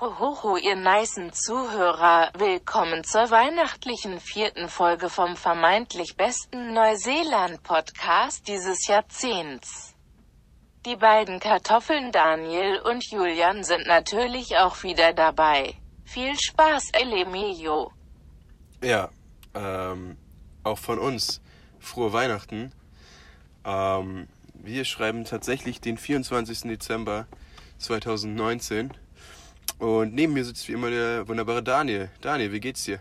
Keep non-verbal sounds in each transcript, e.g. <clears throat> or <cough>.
Hohoho, ihr nicen Zuhörer, willkommen zur weihnachtlichen vierten Folge vom vermeintlich besten Neuseeland-Podcast dieses Jahrzehnts. Die beiden Kartoffeln Daniel und Julian sind natürlich auch wieder dabei. Viel Spaß, El Emilio. Ja, ähm, auch von uns frohe Weihnachten. Ähm, wir schreiben tatsächlich den 24. Dezember 2019. Und neben mir sitzt wie immer der wunderbare Daniel. Daniel, wie geht's dir?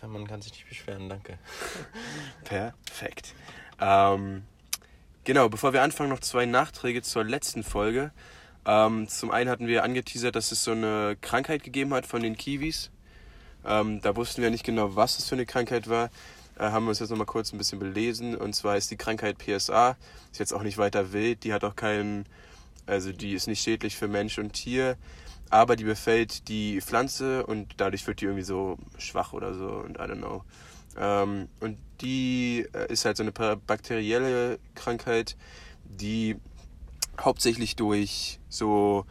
Ja, man kann sich nicht beschweren, danke. <laughs> Perfekt. Ähm, genau, bevor wir anfangen, noch zwei Nachträge zur letzten Folge. Ähm, zum einen hatten wir angeteasert, dass es so eine Krankheit gegeben hat von den Kiwis. Ähm, da wussten wir nicht genau, was es für eine Krankheit war. Äh, haben wir uns jetzt nochmal kurz ein bisschen belesen. Und zwar ist die Krankheit PSA. Ist jetzt auch nicht weiter wild. Die hat auch keinen, also die ist nicht schädlich für Mensch und Tier. Aber die befällt die Pflanze und dadurch wird die irgendwie so schwach oder so und I don't know. Ähm, und die äh, ist halt so eine bakterielle Krankheit, die hauptsächlich durch so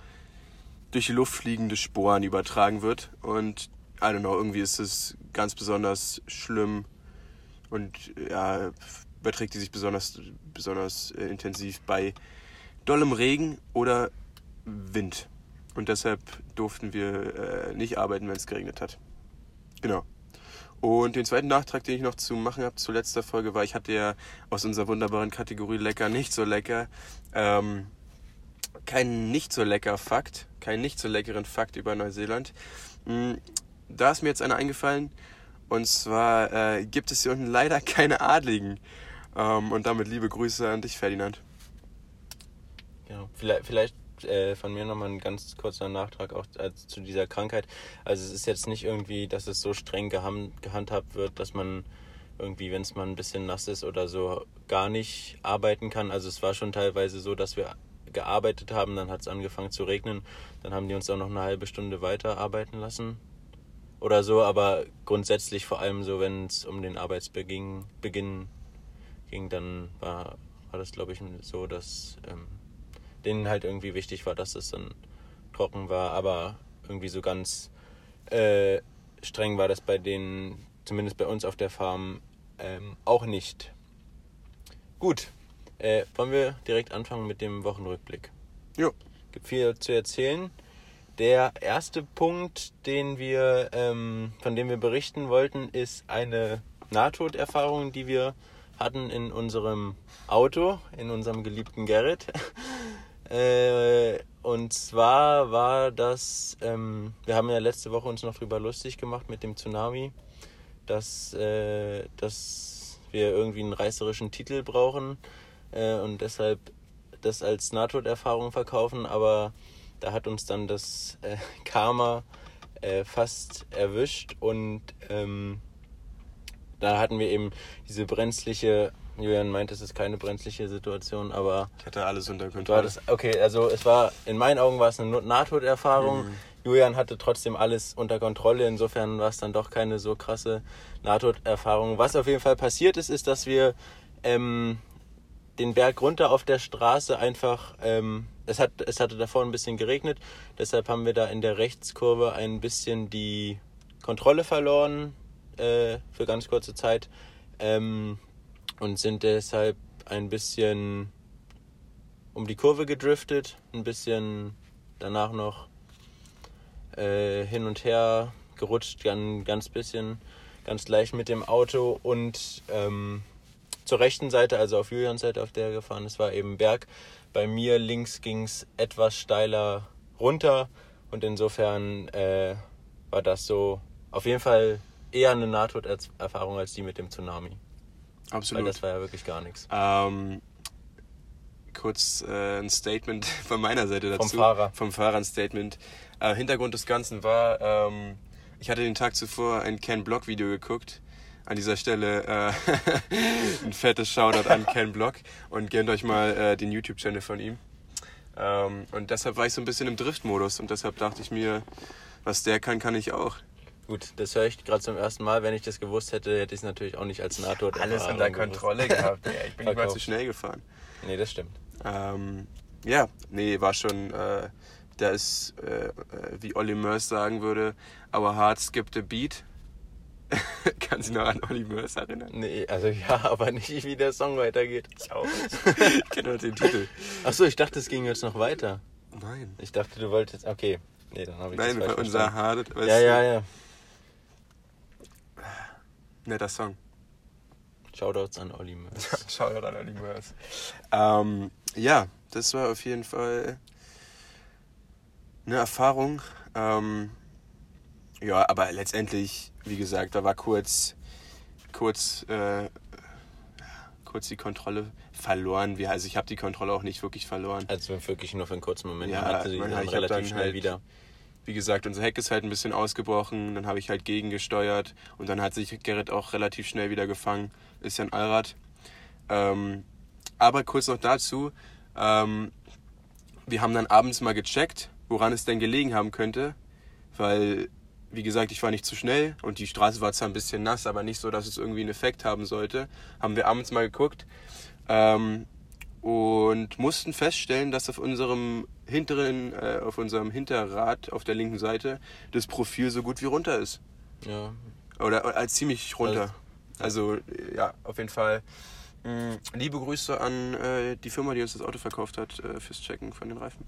durch die Luft fliegende Sporen übertragen wird. Und I don't know, irgendwie ist es ganz besonders schlimm und ja, überträgt die sich besonders, besonders äh, intensiv bei dollem Regen oder Wind. Und deshalb durften wir äh, nicht arbeiten, wenn es geregnet hat. Genau. Und den zweiten Nachtrag, den ich noch zu machen habe zur letzter Folge, war, ich hatte ja aus unserer wunderbaren Kategorie lecker, nicht so lecker, ähm, keinen nicht so lecker Fakt, keinen nicht so leckeren Fakt über Neuseeland. Hm, da ist mir jetzt einer eingefallen, und zwar äh, gibt es hier unten leider keine Adligen. Ähm, und damit liebe Grüße an dich, Ferdinand. Ja, vielleicht, vielleicht äh, von mir nochmal ein ganz kurzer Nachtrag auch äh, zu dieser Krankheit. Also es ist jetzt nicht irgendwie, dass es so streng gehandhabt wird, dass man irgendwie, wenn es mal ein bisschen nass ist oder so, gar nicht arbeiten kann. Also es war schon teilweise so, dass wir gearbeitet haben, dann hat es angefangen zu regnen, dann haben die uns auch noch eine halbe Stunde weiter arbeiten lassen oder so, aber grundsätzlich vor allem so, wenn es um den Arbeitsbeginn Beginn ging, dann war, war das, glaube ich, so, dass ähm, denen halt irgendwie wichtig war, dass es dann trocken war, aber irgendwie so ganz äh, streng war das bei denen, zumindest bei uns auf der Farm, ähm, auch nicht. Gut, äh, wollen wir direkt anfangen mit dem Wochenrückblick? Jo. Gibt viel zu erzählen. Der erste Punkt, den wir, ähm, von dem wir berichten wollten, ist eine Nahtoderfahrung, die wir hatten in unserem Auto, in unserem geliebten Garrett. Äh, und zwar war das, ähm, wir haben ja letzte Woche uns noch drüber lustig gemacht mit dem Tsunami, dass, äh, dass wir irgendwie einen reißerischen Titel brauchen äh, und deshalb das als Nahtoderfahrung verkaufen, aber da hat uns dann das äh, <laughs> Karma äh, fast erwischt und ähm, da hatten wir eben diese brenzliche, Julian meint, es ist keine brenzliche Situation, aber. Ich hatte alles unter Kontrolle. Das, okay, also es war, in meinen Augen war es eine Nahtoderfahrung. Mhm. Julian hatte trotzdem alles unter Kontrolle, insofern war es dann doch keine so krasse Nahtoderfahrung. Was auf jeden Fall passiert ist, ist, dass wir ähm, den Berg runter auf der Straße einfach ähm, es, hat, es hatte davor ein bisschen geregnet, deshalb haben wir da in der Rechtskurve ein bisschen die Kontrolle verloren äh, für ganz kurze Zeit ähm, und sind deshalb ein bisschen um die Kurve gedriftet, ein bisschen danach noch äh, hin und her gerutscht, ganz, ganz bisschen, ganz leicht mit dem Auto und ähm, zur rechten Seite, also auf Julians Seite, auf der er gefahren ist, war eben Berg. Bei mir links ging es etwas steiler runter und insofern äh, war das so auf jeden Fall eher eine Nahtoderfahrung als die mit dem Tsunami. Absolut. Weil das war ja wirklich gar nichts. Ähm, kurz äh, ein Statement <laughs> von meiner Seite dazu. Vom Fahrer. Vom Fahrer ein Statement. Äh, Hintergrund des Ganzen war, ähm, ich hatte den Tag zuvor ein Ken Block Video geguckt an dieser Stelle äh, <laughs> ein fettes Shoutout an Ken Block und gönnt euch mal äh, den YouTube-Channel von ihm. Ähm, und deshalb war ich so ein bisschen im Drift-Modus und deshalb dachte ich mir, was der kann, kann ich auch. Gut, das höre ich gerade zum ersten Mal. Wenn ich das gewusst hätte, hätte ich es natürlich auch nicht als Nahtod Alles unter Kontrolle gehabt. Ja, ich bin mal zu schnell gefahren. Nee, das stimmt. Ähm, ja, nee, war schon äh, da ist, äh, äh, wie Olli Murs sagen würde, our heart skipped a beat. <laughs> Kannst du noch an Olli Murs erinnern? Nee, also ja, <laughs> aber nicht, wie der Song weitergeht. Ich auch nicht. <laughs> ich kenne nur den Titel. Achso, ich dachte, es ging jetzt noch weiter. Nein. Ich dachte, du wolltest. Okay. Nee, dann habe ich Nein, das falsch unser. Hard. weißt Ja, du, ja, ja. Netter Song. Shoutouts an Olli Mörs. <laughs> Shoutout an Olli Murs. Ähm, ja, das war auf jeden Fall eine Erfahrung. Ähm, ja, aber letztendlich, wie gesagt, da war kurz, kurz, äh, kurz die Kontrolle verloren. Also ich habe die Kontrolle auch nicht wirklich verloren. Also wirklich nur für einen kurzen Moment. Ja, Man hatte sie dann ich relativ schnell halt- wieder. Wie gesagt, unser Heck ist halt ein bisschen ausgebrochen, dann habe ich halt gegengesteuert und dann hat sich Gerrit auch relativ schnell wieder gefangen. Ist ja ein Allrad. Ähm, aber kurz noch dazu, ähm, wir haben dann abends mal gecheckt, woran es denn gelegen haben könnte, weil, wie gesagt, ich war nicht zu schnell und die Straße war zwar ein bisschen nass, aber nicht so, dass es irgendwie einen Effekt haben sollte. Haben wir abends mal geguckt ähm, und mussten feststellen, dass auf unserem hinteren, äh, auf unserem Hinterrad auf der linken Seite das Profil so gut wie runter ist. Ja. Oder, oder ziemlich runter. Also, äh, ja, auf jeden Fall. mh, Liebe Grüße an äh, die Firma, die uns das Auto verkauft hat, äh, fürs Checken von den Reifen.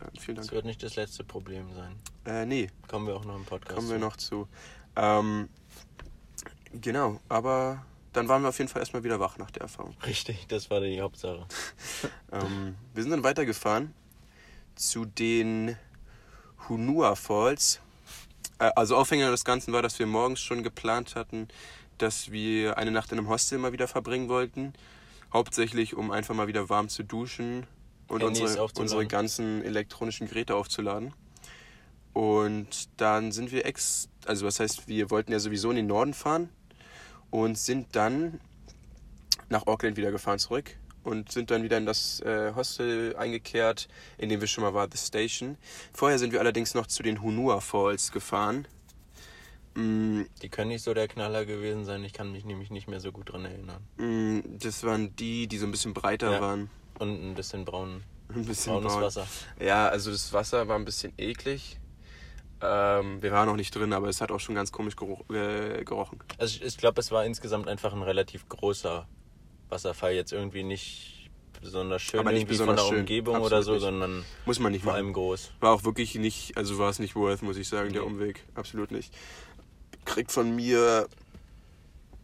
Äh, vielen Das Dank. wird nicht das letzte Problem sein. Äh, nee, Kommen wir auch noch im Podcast. kommen wir zu. noch zu. Ähm, genau, aber dann waren wir auf jeden Fall erstmal wieder wach nach der Erfahrung. Richtig, das war die Hauptsache. <laughs> Ähm, wir sind dann weitergefahren zu den Hunua Falls. Äh, also Aufhänger des Ganzen war, dass wir morgens schon geplant hatten, dass wir eine Nacht in einem Hostel mal wieder verbringen wollten. Hauptsächlich, um einfach mal wieder warm zu duschen und Handys unsere, unsere ganzen elektronischen Geräte aufzuladen. Und dann sind wir ex, also was heißt, wir wollten ja sowieso in den Norden fahren und sind dann nach Auckland wieder gefahren zurück und sind dann wieder in das äh, Hostel eingekehrt, in dem wir schon mal waren, The Station. Vorher sind wir allerdings noch zu den Hunua Falls gefahren. Mm, Die können nicht so der Knaller gewesen sein. Ich kann mich nämlich nicht mehr so gut dran erinnern. mm, das waren die, die so ein bisschen breiter Ja. waren. Und ein bisschen braun, Ein bisschen braunes braun. Wasser. Ja, also das Wasser war ein bisschen eklig. Ähm, wir waren noch nicht drin, aber es hat auch schon ganz komisch geruch, äh, gerochen. Also ich, ich glaube, es war insgesamt einfach ein relativ großer Wasserfall. Jetzt irgendwie nicht besonders schön Aber nicht besonders von der schön. Umgebung Absolut oder so, nicht. sondern Muss man nicht vor machen. allem groß. War auch wirklich nicht, also war es nicht worth, muss ich sagen, der Nee. Umweg. Absolut nicht. Kriegt von mir.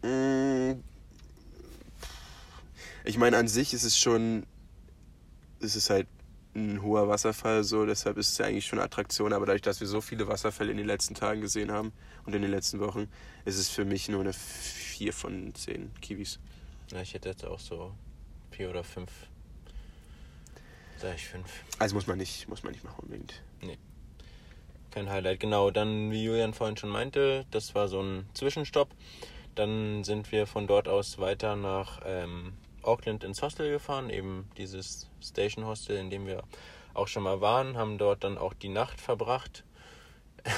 mm, ich meine, an sich ist es schon. Es ist halt ein hoher Wasserfall, so, deshalb ist es ja eigentlich schon eine Attraktion, aber dadurch, dass wir so viele Wasserfälle in den letzten Tagen gesehen haben und in den letzten Wochen, ist es für mich nur eine 4 von 10 Kiwis. Ja, ich hätte jetzt auch so vier oder fünf. Sag ich fünf. Also muss man nicht, muss man nicht machen unbedingt. Kein Highlight, genau. Dann, wie Julian vorhin schon meinte, das war so ein Zwischenstopp. Dann sind wir von dort aus weiter nach ähm, Auckland ins Hostel gefahren, eben dieses Station Hostel, in dem wir auch schon mal waren, haben dort dann auch die Nacht verbracht. <laughs>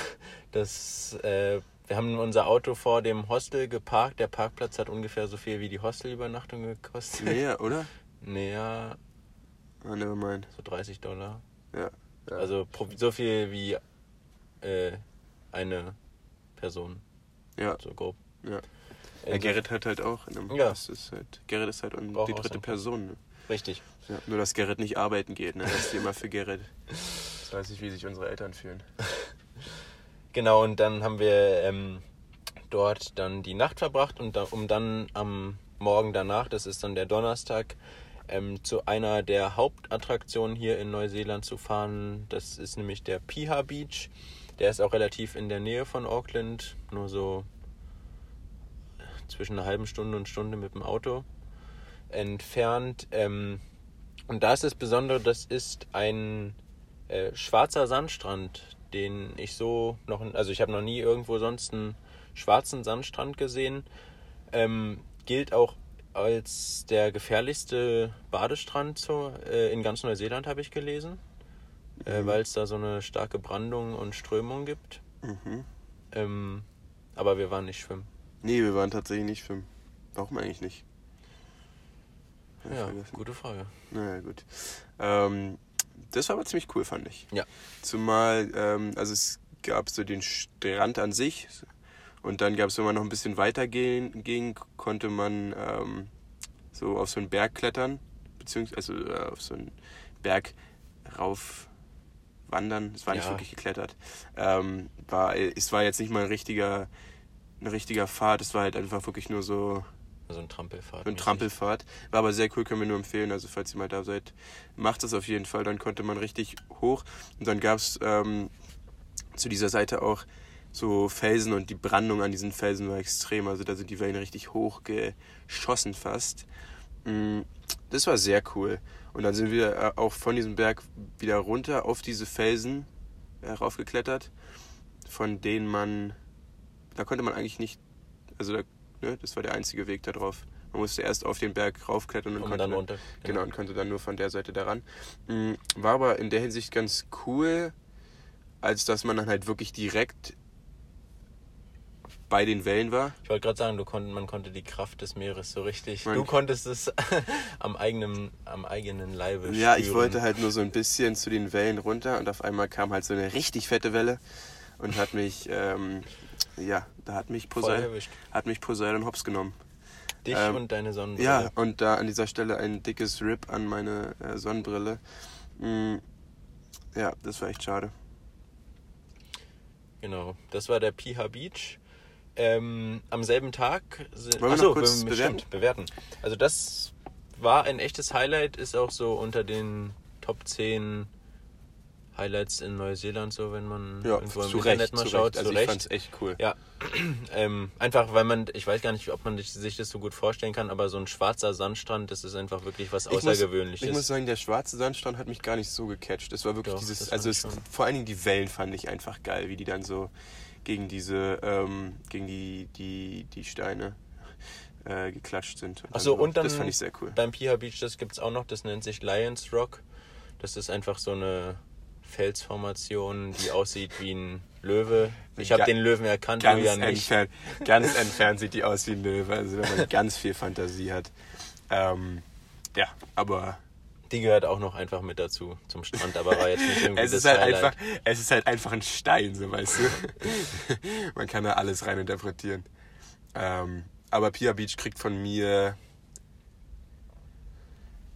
Das, äh, wir haben unser Auto vor dem Hostel geparkt. Der Parkplatz hat ungefähr so viel wie die Hostelübernachtung gekostet. Näher, oder? <laughs> Naja, Ah, never mind. so 30 Dollar. Ja. ja. Also so viel wie äh, eine Person, ja. so grob. Ja. Äh, Ja, Gerrit hat halt auch. In einem, Ja. das ist halt, Gerrit ist halt die dritte seinen Person. Ne? Richtig. Ja, nur, dass Gerrit nicht arbeiten geht. Ne? Das ist immer für Gerrit. Ich weiß nicht, wie sich unsere Eltern fühlen. <laughs> Genau, und dann haben wir ähm, dort dann die Nacht verbracht und da, um dann am Morgen danach, das ist dann der Donnerstag, ähm, zu einer der Hauptattraktionen hier in Neuseeland zu fahren. Das ist nämlich der Piha Beach. Der ist auch relativ in der Nähe von Auckland, nur so zwischen einer halben Stunde und Stunde mit dem Auto entfernt. Ähm, und da ist das Besondere, das ist ein äh, schwarzer Sandstrand, den ich so noch, also ich habe noch nie irgendwo sonst einen schwarzen Sandstrand gesehen. Ähm, gilt auch als der gefährlichste Badestrand so, äh, in ganz Neuseeland, habe ich gelesen, äh, Mhm. weil es da so eine starke Brandung und Strömung gibt. Mhm. Ähm, aber wir waren nicht schwimmen. Nee, wir waren tatsächlich nicht schwimmen. Warum eigentlich nicht? Hab Ja, gute Frage. Naja, gut. Ähm, das war aber ziemlich cool, fand ich. Ja. Zumal, ähm, also es gab so den Strand an sich und dann gab es, wenn man noch ein bisschen weiter gehen, ging, konnte man ähm, so auf so einen Berg klettern, beziehungsweise also, äh, auf so einen Berg rauf wandern. Es war nicht Ja. wirklich geklettert. Ähm, war, es war jetzt nicht mal ein richtiger, ein richtiger Pfad, es war halt einfach wirklich nur so So ein Trampelfahrt. ein Trampelfahrt. War aber sehr cool, können wir nur empfehlen. Also falls ihr mal da seid, macht das auf jeden Fall. Dann konnte man richtig hoch. Und dann gab es ähm, zu dieser Seite auch so Felsen und die Brandung an diesen Felsen war extrem. Also da sind die Wellen richtig hoch geschossen fast. Mm, Das war sehr cool. Und dann sind wir äh, auch von diesem Berg wieder runter auf diese Felsen äh, raufgeklettert, von denen man, da konnte man eigentlich nicht, also da, ne, das war der einzige Weg da drauf. Man musste erst auf den Berg raufklettern und Um konnte dann runter. Genau, und konnte dann nur von der Seite daran. Mm, War aber in der Hinsicht ganz cool, als dass man dann halt wirklich direkt bei den Wellen war. Ich wollte gerade sagen, du konnt, man konnte die Kraft des Meeres so richtig. Man- du konntest es <laughs> am eigenen, am eigenen Leibe Ja, ich spüren. wollte halt nur so ein bisschen zu den Wellen runter und auf einmal kam halt so eine richtig fette Welle und hat mich, ähm, ja, da hat mich, Poseidon, hat mich Poseidon hops genommen. Dich Ähm, und deine Sonnenbrille. Ja, und da an dieser Stelle ein dickes Rip an meine äh, Sonnenbrille. Mm, ja, das war echt schade. Genau. Das war der Piha Beach. Ähm, am selben Tag sind. Wollen wir Achso, noch kurz wir- bewerten? stimmt, bewerten. Also das war ein echtes Highlight, ist auch so unter den Top 10 Highlights in Neuseeland, so wenn man Ja, irgendwo im Internet Recht, mal zu schaut. Recht. Also zu ich Recht. fand's echt cool. Ja, <clears throat> ähm, einfach weil man, ich weiß gar nicht, ob man sich- das so gut vorstellen kann, aber so ein schwarzer Sandstrand, das ist einfach wirklich was Ich muss- Außergewöhnliches. Ich muss sagen, der schwarze Sandstrand hat mich gar nicht so gecatcht. Es war wirklich Doch, dieses, also fand es, vor allen Dingen die Wellen fand ich einfach geil, wie die dann so gegen diese, ähm, gegen die, die, die Steine äh, geklatscht sind. Achso, so. und dann das fand ich sehr cool. beim Piha Beach, das gibt's auch noch, das nennt sich Lions Rock. Das ist einfach so eine Felsformation, die aussieht wie ein Löwe. Ich habe den Löwen erkannt, Ganz Julian nicht. entfernt, ganz entfernt sieht die aus wie ein Löwe, also wenn man ganz viel Fantasie hat. Ähm, ja, aber Die gehört auch noch einfach mit dazu zum Strand, aber war jetzt nicht irgendwie es das ist halt Highlight. einfach, es ist halt einfach ein Stein, so weißt du. <laughs> Man kann da alles rein interpretieren. Ähm, aber Pia Beach kriegt von mir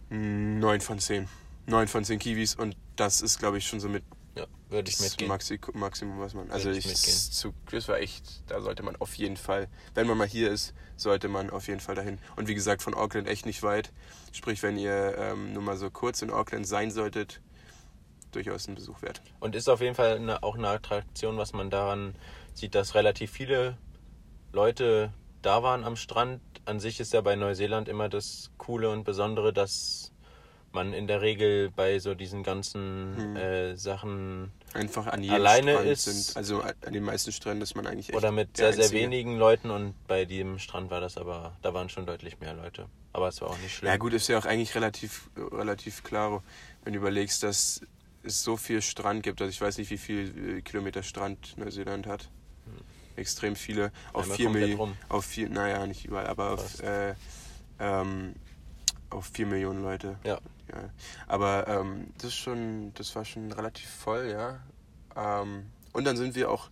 9 von 10. 9 von 10 Kiwis und das ist, glaube ich, schon so mit Ja, würde ich mitgehen. Maxi Maximum, was man. Also Würde ich, ich zu, das war echt, da sollte man auf jeden Fall, wenn man mal hier ist, sollte man auf jeden Fall dahin. Und wie gesagt, von Auckland echt nicht weit. Sprich, wenn ihr ähm, nur mal so kurz in Auckland sein solltet, durchaus ein Besuch wert. Und ist auf jeden Fall eine, auch eine Attraktion, was man daran sieht, dass relativ viele Leute da waren am Strand. An sich ist ja bei Neuseeland immer das Coole und Besondere, dass man in der Regel bei so diesen ganzen äh, Sachen Einfach an jedem Alleine Strand ist- sind, also an den meisten Stränden ist man eigentlich echt oder mit sehr, sehr Einzige. wenigen Leuten und bei dem Strand war das aber, da waren schon deutlich mehr Leute. Aber es war auch nicht schlimm. Ja gut, ist ja auch eigentlich relativ, relativ klar, wenn du überlegst, dass es so viel Strand gibt. Also ich weiß nicht, wie viel äh, Kilometer Strand Neuseeland hat. Extrem viele. Auf Einmal vier Millionen. Auf vier, naja, nicht überall, aber auf, Fast. äh, ähm, auf vier Millionen Leute. Ja. Ja. Aber ähm, das ist schon, das war schon relativ voll, ja. Ähm, und dann sind wir auch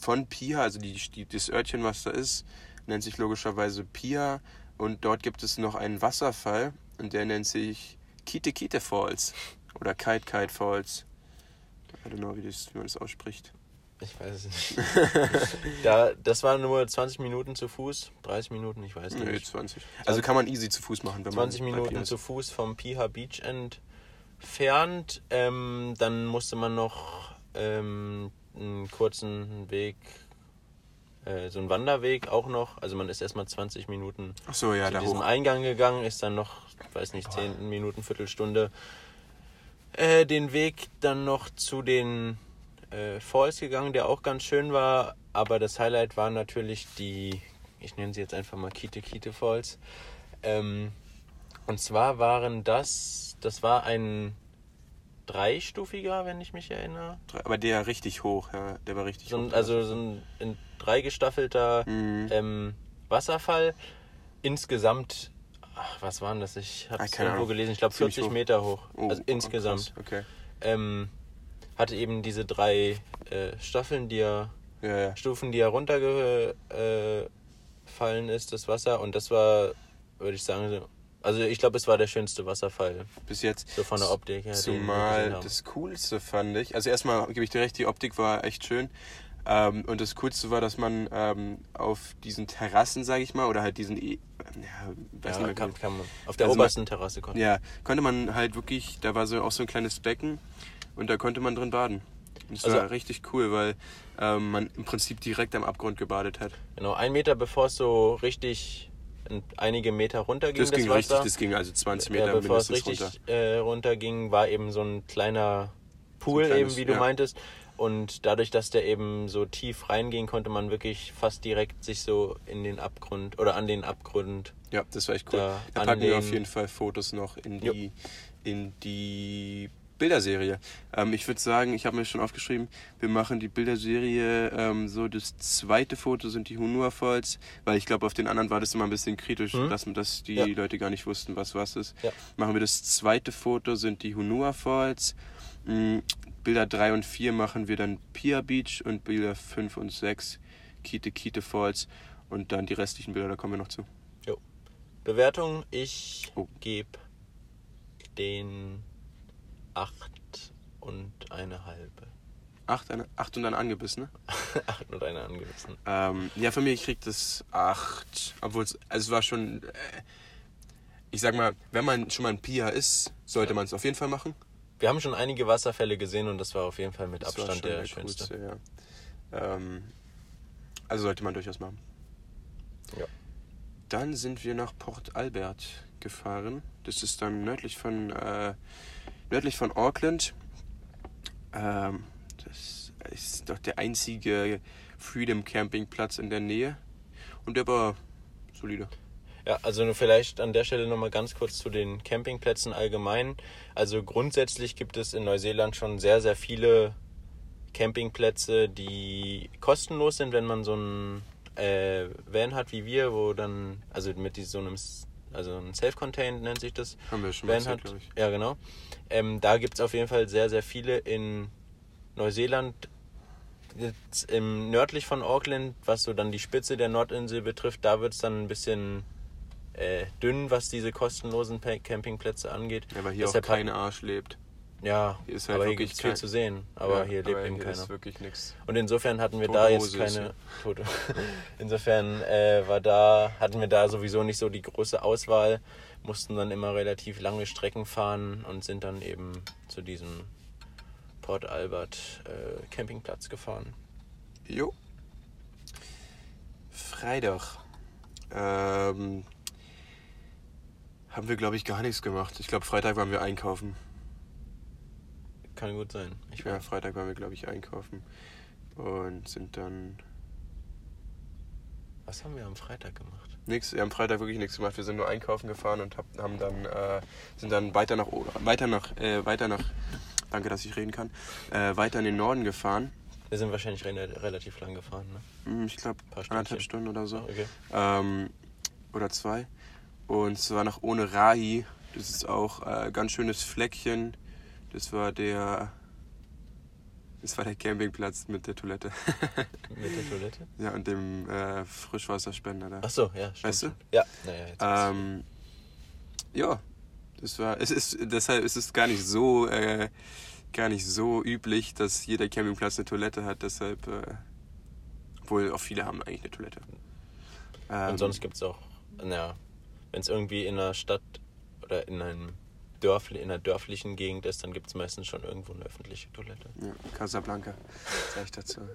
von Pia, also die, die, das Örtchen, was da ist, nennt sich logischerweise Pia. Und dort gibt es noch einen Wasserfall und der nennt sich Kite Kite Falls. Oder Kite Kite Falls. I don't know, wie, das, wie man das ausspricht. Ich weiß es nicht. <laughs> da, das waren nur 20 Minuten zu Fuß, 30 Minuten, ich weiß nicht. 20. Also kann man easy zu Fuß machen, wenn 20 man Minuten zu Fuß vom Piha Beach entfernt. Ähm, dann musste man noch ähm, einen kurzen Weg, äh, so einen Wanderweg auch noch. Also man ist erstmal 20 Minuten so, ja, zu diesem hoch. Eingang gegangen, ist dann noch, weiß nicht, 10 Minuten, Viertelstunde äh, den Weg dann noch zu den äh, Falls gegangen, der auch ganz schön war. Aber das Highlight war natürlich die, ich nenne sie jetzt einfach mal Kite Kite Falls. Ähm, und zwar waren das, das war ein dreistufiger, wenn ich mich erinnere. Aber der richtig hoch, ja. Der war richtig So ein, hoch. also so ein in drei gestaffelter Mhm. ähm, Wasserfall. Insgesamt ach, was waren das? Ich habe Ah, es irgendwo gelesen. Ich glaube Ziemlich 40 hoch. Meter hoch. Oh, also insgesamt. Okay. Ähm, hatte eben diese drei äh, Staffeln, die er, Ja, ja. Stufen, die er runtergefallen äh, ist, das Wasser. Und das war, würde ich sagen, so- also ich glaube, es war der schönste Wasserfall. Bis jetzt. So von der Optik her, Zumal das Coolste fand ich. Also erstmal gebe ich dir recht, die Optik war echt schön. Ähm, und das Coolste war, dass man ähm, auf diesen Terrassen, sage ich mal, oder halt diesen, E- ja, weiß Ja, nicht kann, mehr, kann man. Auf der Also man- obersten Terrasse konnte ja, konnte man halt wirklich, da war so auch so ein kleines Becken und da konnte man drin baden. Und das Also- war richtig cool, weil ähm, man im Prinzip direkt am Abgrund gebadet hat. Genau, ein Meter bevor es so richtig ein- einige Meter runterging, Das das, ging Wasser. richtig, das ging also 20 Meter ja, bevor es mindestens richtig runter. äh, runterging, war eben so ein kleiner Pool, So ein kleines- eben wie du ja. meintest. Und dadurch, dass der eben so tief reinging, konnte man wirklich fast direkt sich so in den Abgrund oder an den Abgrund. Ja, das war echt cool. Da Da, packen wir auf jeden Fall Fotos noch in Jo. die, in die Bilderserie. Ähm, ich würde sagen, ich habe mir schon aufgeschrieben, wir machen die Bilderserie ähm, so, das zweite Foto sind die Hunua Falls, weil ich glaube, auf den anderen war das immer ein bisschen kritisch, Mhm. dass, dass die Ja. Leute gar nicht wussten, was was ist. Ja. Machen wir das zweite Foto sind die Hunua Falls. Mm, Bilder 3 und 4 machen wir dann Pia Beach und Bilder 5 und 6 Kite Kite Falls und dann die restlichen Bilder, da kommen wir noch zu. Jo. Bewertung, ich Oh. gebe den acht und eine halbe. Acht, eine, acht und dann angebissen, ne? <laughs> acht und eine angewiesen. Ähm, ja, für mich kriegt es acht. Obwohl es, also es war schon, äh, ich sag mal, wenn man schon mal ein Pia ist, sollte man es auf jeden Fall machen. Wir haben schon einige Wasserfälle gesehen und das war auf jeden Fall mit Das Abstand schon der, schönste. coolste, ja. Ähm, also sollte man durchaus machen. Ja. Dann sind wir nach Port Albert gefahren. Das ist dann nördlich von, äh, nördlich von Auckland. Ähm, das ist doch der einzige Freedom Campingplatz in der Nähe. Und der war solide. Ja, also vielleicht an der Stelle nochmal ganz kurz zu den Campingplätzen allgemein. Also grundsätzlich gibt es in Neuseeland schon sehr, sehr viele Campingplätze, die kostenlos sind, wenn man so einen äh, Van hat wie wir, wo dann, also mit so einem, also ein Self-Contained nennt sich das, Haben wir schon mal glaube ich. Ja, genau. Ähm, da gibt es auf jeden Fall sehr, sehr viele in Neuseeland. Jetzt im nördlich von Auckland, was so dann die Spitze der Nordinsel betrifft, da wird es dann ein bisschen äh, dünn, was diese kostenlosen Campingplätze angeht. Ja, weil hier Deshalb auch kein Arsch lebt. Ja, Hier ist halt aber hier wirklich gibt es viel kein- zu sehen. Aber Ja, hier lebt eben hier keiner. ist wirklich nichts. Und insofern hatten wir Tote da jetzt Hose keine Tote. <laughs> Insofern äh, war da, hatten wir da sowieso nicht so die große Auswahl, mussten dann immer relativ lange Strecken fahren und sind dann eben zu diesem Port Albert äh, Campingplatz gefahren. Jo. Freitag. Ähm, haben wir, glaube ich, gar nichts gemacht. Ich glaube, Freitag waren wir einkaufen. Kann gut sein. Ich Ja, war Freitag waren wir, glaube ich, einkaufen. Und sind dann Was haben wir am Freitag gemacht? nix. Wir haben Freitag wirklich nichts gemacht. Wir sind nur einkaufen gefahren und hab, haben dann, äh, sind dann weiter nach, weiter nach, äh, weiter nach, danke, dass ich reden kann, äh, weiter in den Norden gefahren. Wir sind wahrscheinlich re relativ lang gefahren, ne? Hm, Ich glaube, Paar anderthalb. Stunden oder so. Okay. ähm, oder zwei. Und zwar nach Ohne Rahi. Das ist auch äh, ganz schönes Fleckchen. Das war der. Das war der Campingplatz mit der Toilette. <laughs> Mit der Toilette? ja, und dem äh, Frischwasserspender da. Ach so, ja, stimmt. Weißt du? Ja, naja, jetzt. Ähm, ja, das war. Es ist deshalb ist es gar nicht so äh, gar nicht so üblich, dass jeder Campingplatz eine Toilette hat. Deshalb, äh, obwohl auch viele haben eigentlich eine Toilette. Ähm, Und sonst gibt es auch, naja, wenn es irgendwie in einer Stadt oder in einem Dörfli, in einer dörflichen Gegend ist, dann gibt es meistens schon irgendwo eine öffentliche Toilette. Ja, Casablanca, sag ich dazu. <laughs>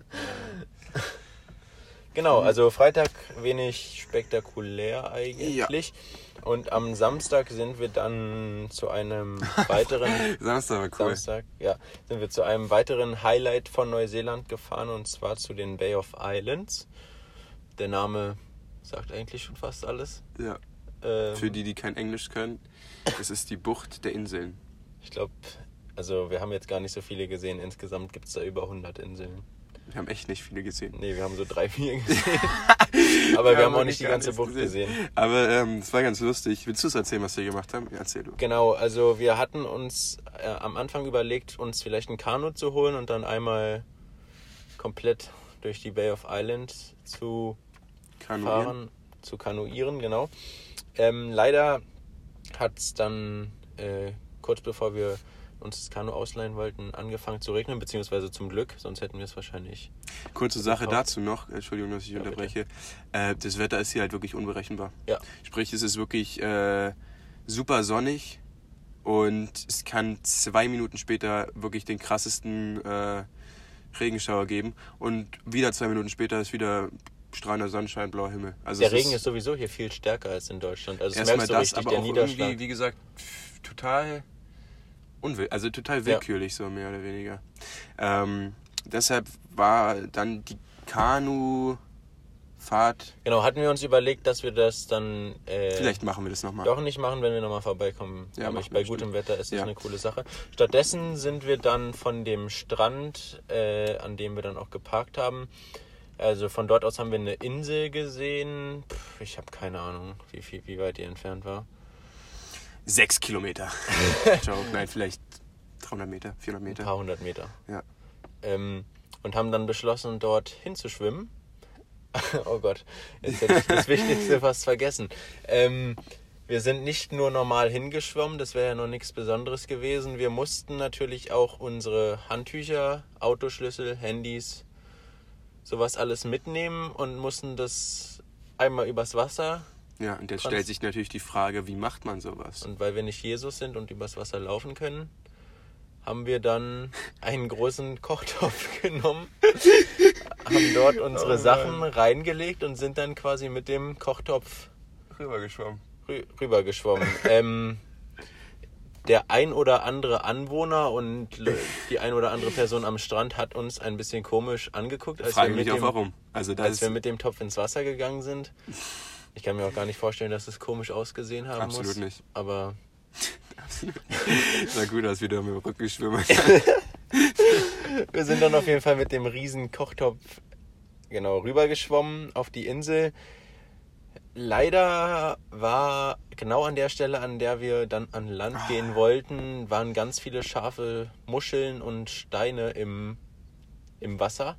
Genau, also Freitag wenig spektakulär eigentlich. Und am Samstag sind wir dann zu einem weiteren <laughs> Samstag war cool. Samstag, ja, sind wir zu einem weiteren Highlight von Neuseeland gefahren und zwar zu den Bay of Islands. Der Name sagt eigentlich schon fast alles. Ja. Ähm, Für die, die kein Englisch können, es ist die Bucht der Inseln. Ich glaube, also wir haben jetzt gar nicht so viele gesehen. Insgesamt gibt es da über 100 Inseln. Wir haben echt nicht viele gesehen. Nee, wir haben so drei, vier <laughs> gesehen. Aber wir haben auch nicht die ganze Bucht gesehen. Aber ähm, es war ganz lustig. Willst du es erzählen, was wir gemacht haben? Erzähl du. Genau, also wir hatten uns äh, am Anfang überlegt, uns vielleicht ein Kanu zu holen und dann einmal komplett durch die Bay of Islands zu Kanuieren. fahren, zu kanuieren, genau. Ähm, leider hat es dann äh, kurz bevor wir uns das Kanu ausleihen wollten, angefangen zu regnen, beziehungsweise zum Glück, sonst hätten wir es wahrscheinlich. Kurze Sache Gekauft. dazu noch, Entschuldigung, dass ich Ja, unterbreche. Äh, das Wetter ist hier halt wirklich unberechenbar. Ja, Sprich, es ist wirklich äh, super sonnig und es kann zwei Minuten später wirklich den krassesten äh, Regenschauer geben und wieder zwei Minuten später ist wieder strahlender Sonnenschein, blauer Himmel. Also der Regen ist sowieso hier viel stärker als in Deutschland. Also das erstmal das, richtig, aber auch irgendwie, wie gesagt, total unwill, also total willkürlich so mehr oder weniger. Ähm, deshalb war dann die Kanu-Fahrt. Genau, hatten wir uns überlegt, dass wir das dann äh, Vielleicht machen wir das nochmal. doch nicht machen, wenn wir nochmal vorbeikommen. Ja, Aber ich, bei gutem bestimmt. Wetter ist das Ja. eine coole Sache. Stattdessen sind wir dann von dem Strand, äh, an dem wir dann auch geparkt haben. Also von dort aus haben wir eine Insel gesehen. Pff, ich habe keine Ahnung, wie, viel, wie weit die entfernt war. Sechs Kilometer. <laughs> Nein, vielleicht 300 Meter, 400 Ein Meter. paar hundert Meter. Ja. Ähm, und haben dann beschlossen, dort hinzuschwimmen. <laughs> oh Gott, jetzt hätte ich das <laughs> Wichtigste fast vergessen. Ähm, wir sind nicht nur normal hingeschwommen, das wäre ja noch nichts Besonderes gewesen. Wir mussten natürlich auch unsere Handtücher, Autoschlüssel, Handys, sowas alles mitnehmen und mussten das einmal übers Wasser. Ja, und jetzt stellt sich natürlich die Frage, wie macht man sowas? Und weil wir nicht Jesus sind und übers Wasser laufen können, haben wir dann <laughs> einen großen Kochtopf <laughs> genommen, <laughs> haben dort unsere Oh Sachen reingelegt und sind dann quasi mit dem Kochtopf Rübergeschwommen. rü rübergeschwommen. ähm, der ein oder andere Anwohner und l- die ein oder andere Person am Strand hat uns ein bisschen komisch angeguckt, als, wir Frage mit, mich auch dem, warum. Also als wir mit dem Topf ins Wasser gegangen sind. Ich kann mir auch gar nicht vorstellen, dass es komisch ausgesehen haben muss. Absolut nicht. Aber <laughs> sah gut aus, wie du mit dem Rücken geschwimmen. <laughs> Wir sind dann auf jeden Fall mit dem riesen Kochtopf genau rübergeschwommen auf die Insel. Leider war genau an der Stelle, an der wir dann an Land gehen wollten, waren ganz viele scharfe Muscheln und Steine im, im Wasser,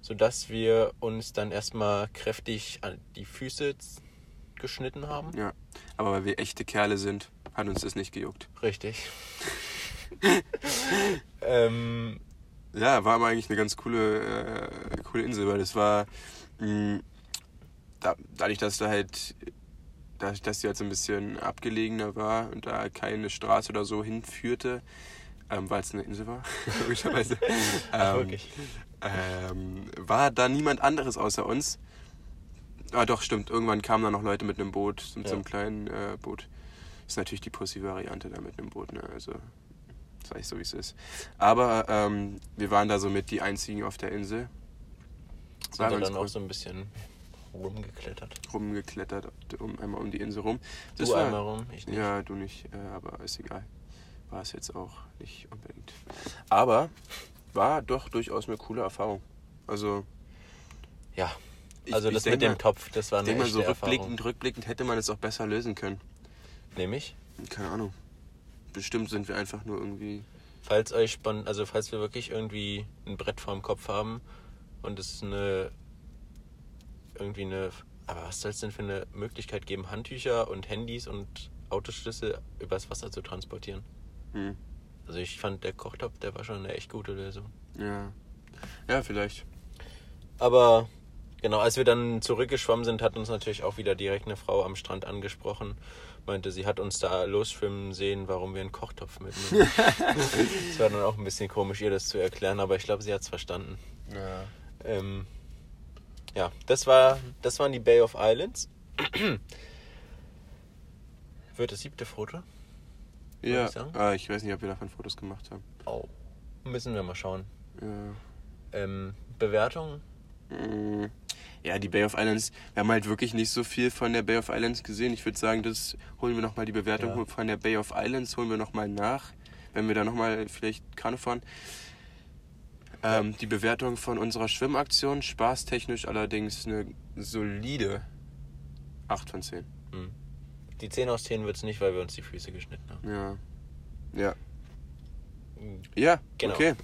sodass wir uns dann erstmal kräftig an die Füße geschnitten haben. Ja, aber weil wir echte Kerle sind, hat uns das nicht gejuckt. Richtig. <laughs> ähm, Ja, war aber eigentlich eine ganz coole, äh, coole Insel, weil das war mh, da, dadurch, dass da halt dadurch, dass die halt so ein bisschen abgelegener war und da keine Straße oder so hinführte, ähm, weil es eine Insel war, <laughs> logischerweise, <laughs> ähm, ähm, war da niemand anderes außer uns. Ah, doch, stimmt. Irgendwann kamen da noch Leute mit einem Boot, mit so Ja. einem kleinen äh, Boot. Ist natürlich die Pussy-Variante da mit einem Boot, ne? Also, sag ich so, wie es ist. Aber ähm, wir waren da somit die einzigen auf der Insel. Sind dann auch so ein bisschen rumgeklettert. rumgeklettert, um, einmal um die Insel rum. Das du war, einmal rum, ich nicht. Ja, du nicht, äh, aber ist egal. War es jetzt auch nicht unbedingt. Aber war doch durchaus eine coole Erfahrung. Also, Ja, ich, also ich das denk mit dem mal- Topf, das war Ich eine denke mal, so Erfahrung. rückblickend, rückblickend hätte man es auch besser lösen können. Nämlich, Keine Ahnung. Bestimmt sind wir einfach nur irgendwie. falls euch spon also falls wir wirklich irgendwie ein Brett vorm Kopf haben und es eine irgendwie eine aber was soll es denn für eine Möglichkeit geben, Handtücher und Handys und Autoschlüssel übers Wasser zu transportieren? Hm, Also ich fand der Kochtopf, der war schon eine echt gute Lösung. ja. Ja, vielleicht. Aber genau, als wir dann zurückgeschwommen sind, hat uns natürlich auch wieder direkt eine Frau am Strand angesprochen. Meinte, sie hat uns da losschwimmen sehen, warum wir einen Kochtopf mitnehmen. <laughs> das war dann auch ein bisschen komisch, ihr das zu erklären, aber ich glaube, sie hat es verstanden. Ja. Ähm, ja, das war, das waren die Bay of Islands. Wird das siebte Foto? Ja, ich ah, ich weiß nicht, ob wir davon Fotos gemacht haben. Oh. Müssen wir mal schauen. Ja. Ähm, Bewertung? Mm, Ja, die Bay of Islands. Wir haben halt wirklich nicht so viel von der Bay of Islands gesehen. Ich würde sagen, das holen wir nochmal die Bewertung Ja. von der Bay of Islands, holen wir nochmal nach, wenn wir da nochmal vielleicht Kanu fahren. Ähm, die Bewertung von unserer Schwimmaktion, spaßtechnisch allerdings eine solide 8 von 10. Die 10 aus 10 wird es nicht, weil wir uns die Füße geschnitten haben. Ja. Ja. Ja, Genau. okay.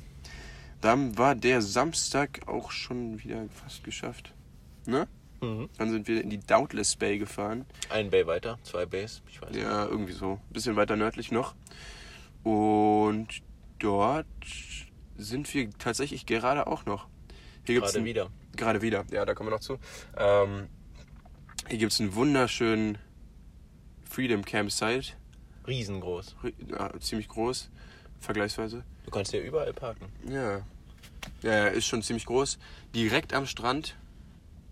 Dann war der Samstag auch schon wieder fast geschafft. Ne? Mhm. Dann sind wir in die Doubtless Bay gefahren. Ein Bay weiter, zwei Bays, ich weiß nicht. Ja, irgendwie so. Ein bisschen weiter nördlich noch. Und dort sind wir tatsächlich gerade auch noch. Hier gibt's Gerade ein- wieder. Gerade wieder, ja, da kommen wir noch zu. Ähm, hier gibt es einen wunderschönen Freedom Campsite. Riesengroß. Ri- Ja, ziemlich groß, vergleichsweise. Du kannst hier überall parken. Ja. Ja, ja, ist schon ziemlich groß. Direkt am Strand.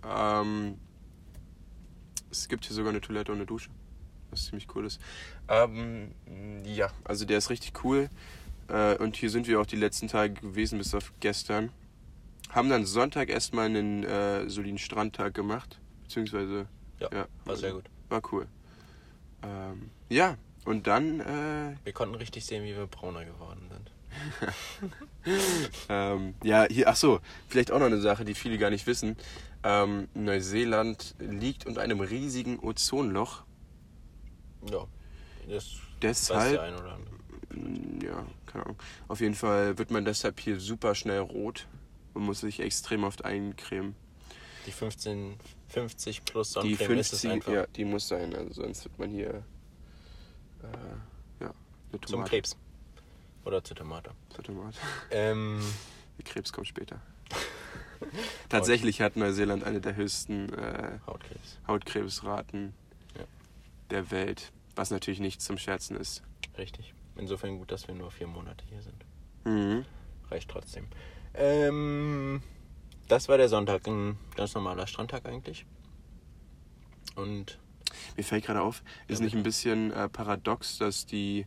Ähm, es gibt hier sogar eine Toilette und eine Dusche. Was ziemlich cool ist. Ähm, ja, also der ist richtig cool. Äh, und hier sind wir auch die letzten Tage gewesen, bis auf gestern. Haben dann Sonntag erstmal einen äh, soliden Strandtag gemacht. Beziehungsweise, Ja, ja, war sehr gut. war cool. Ähm, ja, und dann äh, Wir konnten richtig sehen, wie wir brauner geworden sind. <laughs> Ähm, ja, hier, ach so, vielleicht auch noch eine Sache, die viele gar nicht wissen. Ähm, Neuseeland liegt unter einem riesigen Ozonloch. Ja. Das Deshalb- weiß der ein oder andere. Ja, keine Ahnung. Auf jeden Fall wird man deshalb hier super schnell rot und muss sich extrem oft eincremen. Die 15, 50 plus Die Sonnencreme ist es 50, einfach ja, die muss sein, also sonst wird man hier äh, ja, zum. Krebs. Oder zur Tomate. Zur Tomate. Ähm, <laughs> Der Krebs kommt später. <laughs> Tatsächlich hat Neuseeland eine der höchsten äh, Hautkrebs. Hautkrebsraten Ja. der Welt, was natürlich nicht zum Scherzen ist. Richtig. Insofern gut, dass wir nur vier Monate hier sind. Mhm. Reicht trotzdem. Ähm, das war der Sonntag. Ein ganz normaler Strandtag eigentlich. Und Mir fällt gerade auf, ist Ja, nicht ein bisschen äh, paradox, dass die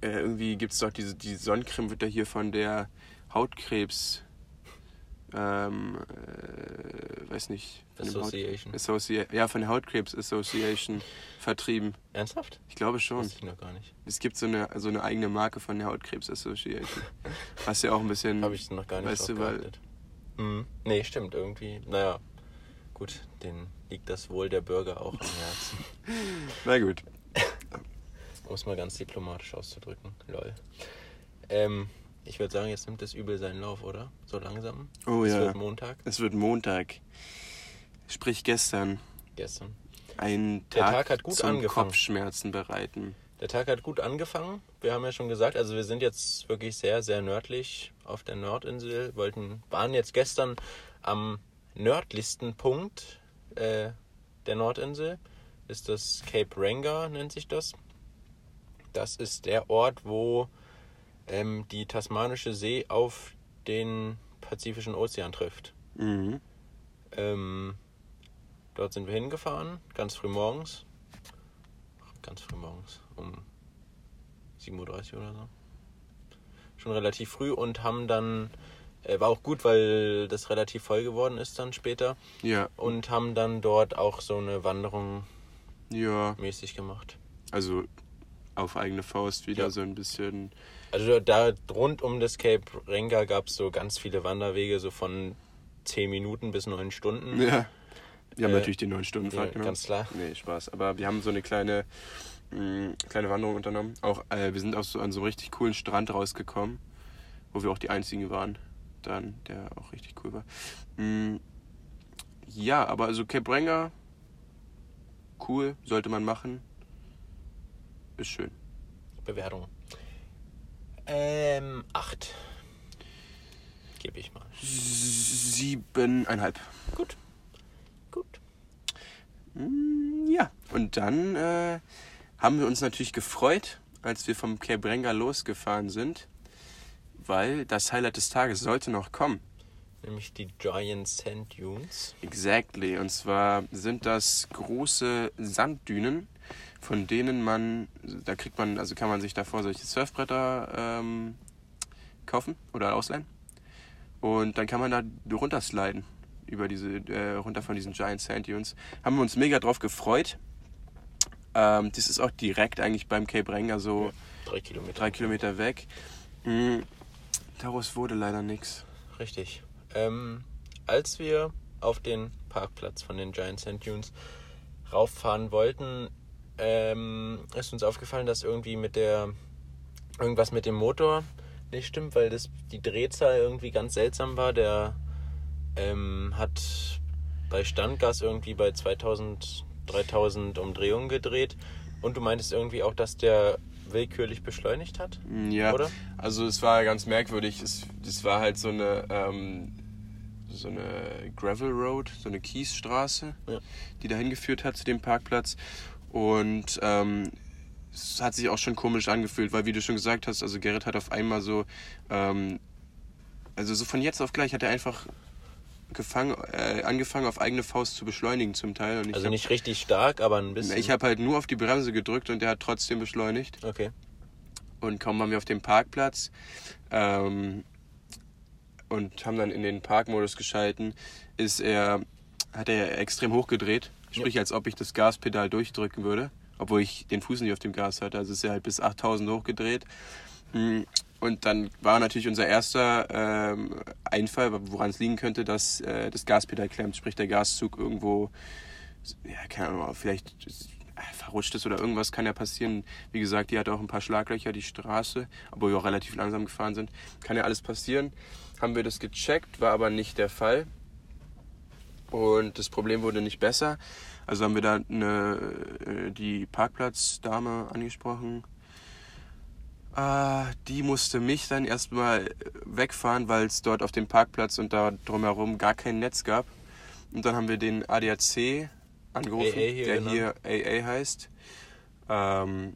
äh, irgendwie gibt es doch diese die Sonnencreme wird ja hier von der Hautkrebs ähm, äh, weiß nicht von dem Haut- Association. Associa ja von der Hautkrebs Association vertrieben. ernsthaft? Ich glaube schon. Wusste ich noch gar nicht. Es gibt so eine so eine eigene Marke von der Hautkrebs Association. <laughs> Was ja auch ein bisschen Habe ich noch gar nicht weißt du, weil. Mhm. Nee, stimmt irgendwie. Naja, gut, denen liegt das Wohl der Bürger auch am Herzen. <laughs> Na gut. Um es mal ganz diplomatisch auszudrücken. Lol. Ähm, ich würde sagen, jetzt nimmt das Übel seinen Lauf, oder? So langsam. Oh es ja. wird Montag, Es wird Montag. Sprich gestern. gestern. Ein Der Tag, Tag hat gut zum angefangen. Kopfschmerzen bereiten. Der Tag hat gut angefangen. Wir haben ja schon gesagt, also wir sind jetzt wirklich sehr, sehr nördlich auf der Nordinsel. Wollten, waren jetzt gestern am nördlichsten Punkt äh, der Nordinsel. Ist das Cape Ranga, nennt sich das. Das ist der Ort, wo ähm, die Tasmanische See auf den Pazifischen Ozean trifft. Mhm. Ähm, dort sind wir hingefahren, ganz früh morgens. Ganz früh morgens, um 7.30 Uhr oder so. Schon relativ früh und haben dann, äh, war auch gut, weil das relativ voll geworden ist dann später. Ja, Und haben dann dort auch so eine Wanderung ja. mäßig gemacht. Also auf eigene Faust wieder Ja. so ein bisschen. Also da rund um das Cape Renga gab es so ganz viele Wanderwege, so von 10 Minuten bis 9 Stunden. Ja. Wir haben Äh, natürlich die neun Stunden ja, Fahrt genommen. ganz klar. Nee, Spaß. Aber wir haben so eine kleine, mh, kleine Wanderung unternommen. Auch äh, wir sind auch so an so einem richtig coolen Strand rausgekommen, wo wir auch die einzigen waren. Dann, der auch richtig cool war. Mm, ja, aber also Cape Ranga, cool, sollte man machen. Ist schön. Bewertung. Ähm, 8. Gebe ich mal. Siebeneinhalb. Gut. Gut. Mm, Ja, und dann äh, haben wir uns natürlich gefreut, als wir vom Ranga losgefahren sind, weil das Highlight des Tages sollte noch kommen. Nämlich die Giant Sand Dunes. Exactly. Und zwar sind das große Sanddünen, von denen man, da kriegt man, also kann man sich davor solche Surfbretter ähm, kaufen oder ausleihen. Und dann kann man da runtersliden über diese, äh, runter von diesen Giant Sand Dunes. Haben wir uns mega drauf gefreut. Ähm, das ist auch direkt eigentlich beim Cape Ranga so Drei Kilometer. drei Kilometer weg. Mm, Daraus wurde leider nichts. Richtig. Ähm, als wir auf den Parkplatz von den Giant Sand Dunes rauffahren wollten, ähm, ist uns aufgefallen, dass irgendwie mit der irgendwas mit dem Motor nicht stimmt, weil das die Drehzahl irgendwie ganz seltsam war. Der ähm, hat bei Standgas irgendwie bei 2000, 3000 Umdrehungen gedreht. Und du meintest irgendwie auch, dass der willkürlich beschleunigt hat? Ja, Oder? also es war ganz merkwürdig. Es, es war halt so eine, ähm, so eine Gravel Road, so eine Kiesstraße, Ja. die dahin geführt hat zu dem Parkplatz. Und ähm, es hat sich auch schon komisch angefühlt, weil wie du schon gesagt hast, also Gerrit hat auf einmal so, ähm, also so von jetzt auf gleich hat er einfach gefangen, äh, angefangen auf eigene Faust zu beschleunigen zum Teil. Also hab- nicht richtig stark, aber ein bisschen. ich habe halt nur auf die Bremse gedrückt und der hat trotzdem beschleunigt. Okay. Und kaum waren wir auf dem Parkplatz ähm, und haben dann in den Parkmodus geschalten, ist er, hat er extrem hochgedreht. Sprich, als ob ich das Gaspedal durchdrücken würde. Obwohl ich den Fuß nicht auf dem Gas hatte. Also ist er halt bis 8000 hochgedreht. Mm, Und dann war natürlich unser erster ähm, Einfall, woran es liegen könnte, dass äh, das Gaspedal klemmt. Sprich, der Gaszug irgendwo, ja, keine Ahnung, vielleicht äh, verrutscht ist oder irgendwas kann ja passieren. Wie gesagt, die hat auch ein paar Schlaglöcher, die Straße, obwohl wir auch relativ langsam gefahren sind. Kann ja alles passieren. Haben wir das gecheckt, war aber nicht der Fall. Und das Problem wurde nicht besser. Also haben wir da eine, äh, die Parkplatzdame angesprochen. Ah, die musste mich dann erstmal wegfahren, weil es dort auf dem Parkplatz und da drumherum gar kein Netz gab. Und dann haben wir den ADAC angerufen, AA hier, der genau. hier AA heißt. Ähm,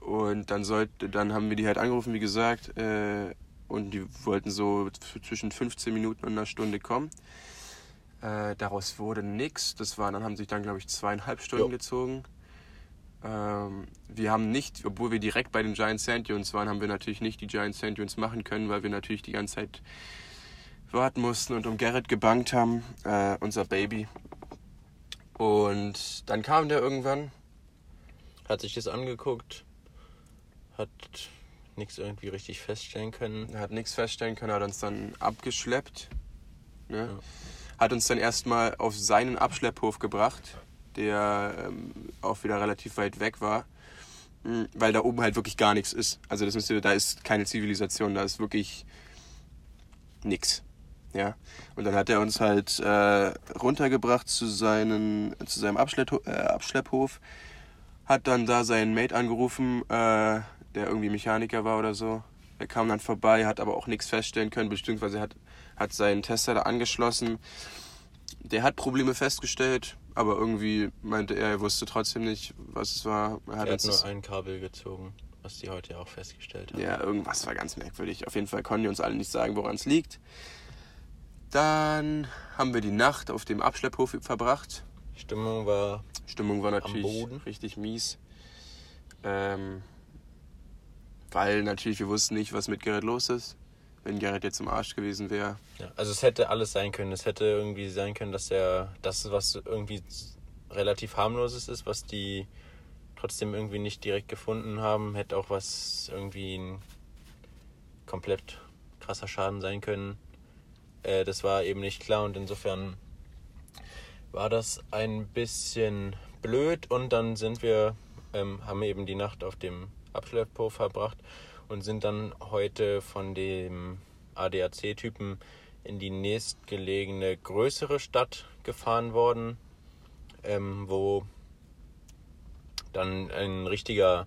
und dann sollte, dann haben wir die halt angerufen, wie gesagt, äh, und die wollten so zwischen 15 Minuten und einer Stunde kommen. Äh, daraus wurde nix. Das waren, dann haben sich dann, glaube ich, zweieinhalb Stunden Jo. gezogen. Ähm, wir haben nicht, obwohl wir direkt bei den Giant Sand Dunes waren, haben wir natürlich nicht die Giant Sand Dunes machen können, weil wir natürlich die ganze Zeit warten mussten und um Garrett gebankt haben, äh, unser Baby. Und dann kam der irgendwann. Hat sich das angeguckt, hat nichts irgendwie richtig feststellen können. Er hat nichts feststellen können, hat uns dann abgeschleppt. Ne? Ja. Hat uns dann erstmal auf seinen Abschlepphof gebracht, der ähm, auch wieder relativ weit weg war. Mm, Weil da oben halt wirklich gar nichts ist. Also das müsst ihr, da ist keine Zivilisation, da ist wirklich nix. Ja. Und dann hat er uns halt äh, runtergebracht zu, seinen, zu seinem Abschleppho äh, Abschlepphof. Hat dann da seinen Mate angerufen, äh, der irgendwie Mechaniker war oder so. Er kam dann vorbei, hat aber auch nichts feststellen können, beziehungsweise hat, hat seinen Tester da angeschlossen. Der hat Probleme festgestellt, aber irgendwie meinte er, er wusste trotzdem nicht, was es war. Er hat Er hat nur ein Kabel gezogen, was die heute auch festgestellt haben. ja, irgendwas war ganz merkwürdig. Auf jeden Fall konnten die uns alle nicht sagen, woran es liegt. Dann haben wir die Nacht auf dem Abschlepphof verbracht. Stimmung war Stimmung war natürlich Boden. richtig mies. Ähm, weil natürlich wir wussten nicht, was mit Gerrit los ist. Wenn Gerrit jetzt im Arsch gewesen wäre. Ja, also es hätte alles sein können. Es hätte irgendwie sein können, dass der, das was irgendwie relativ harmloses ist, was die trotzdem irgendwie nicht direkt gefunden haben, hätte auch was irgendwie ein komplett krasser Schaden sein können. Äh, das war eben nicht klar und insofern war das ein bisschen blöd und dann sind wir, ähm, haben eben die Nacht auf dem Abschlepphof verbracht und sind dann heute von dem ADAC-Typen in die nächstgelegene größere Stadt gefahren worden, ähm, wo dann ein richtiger,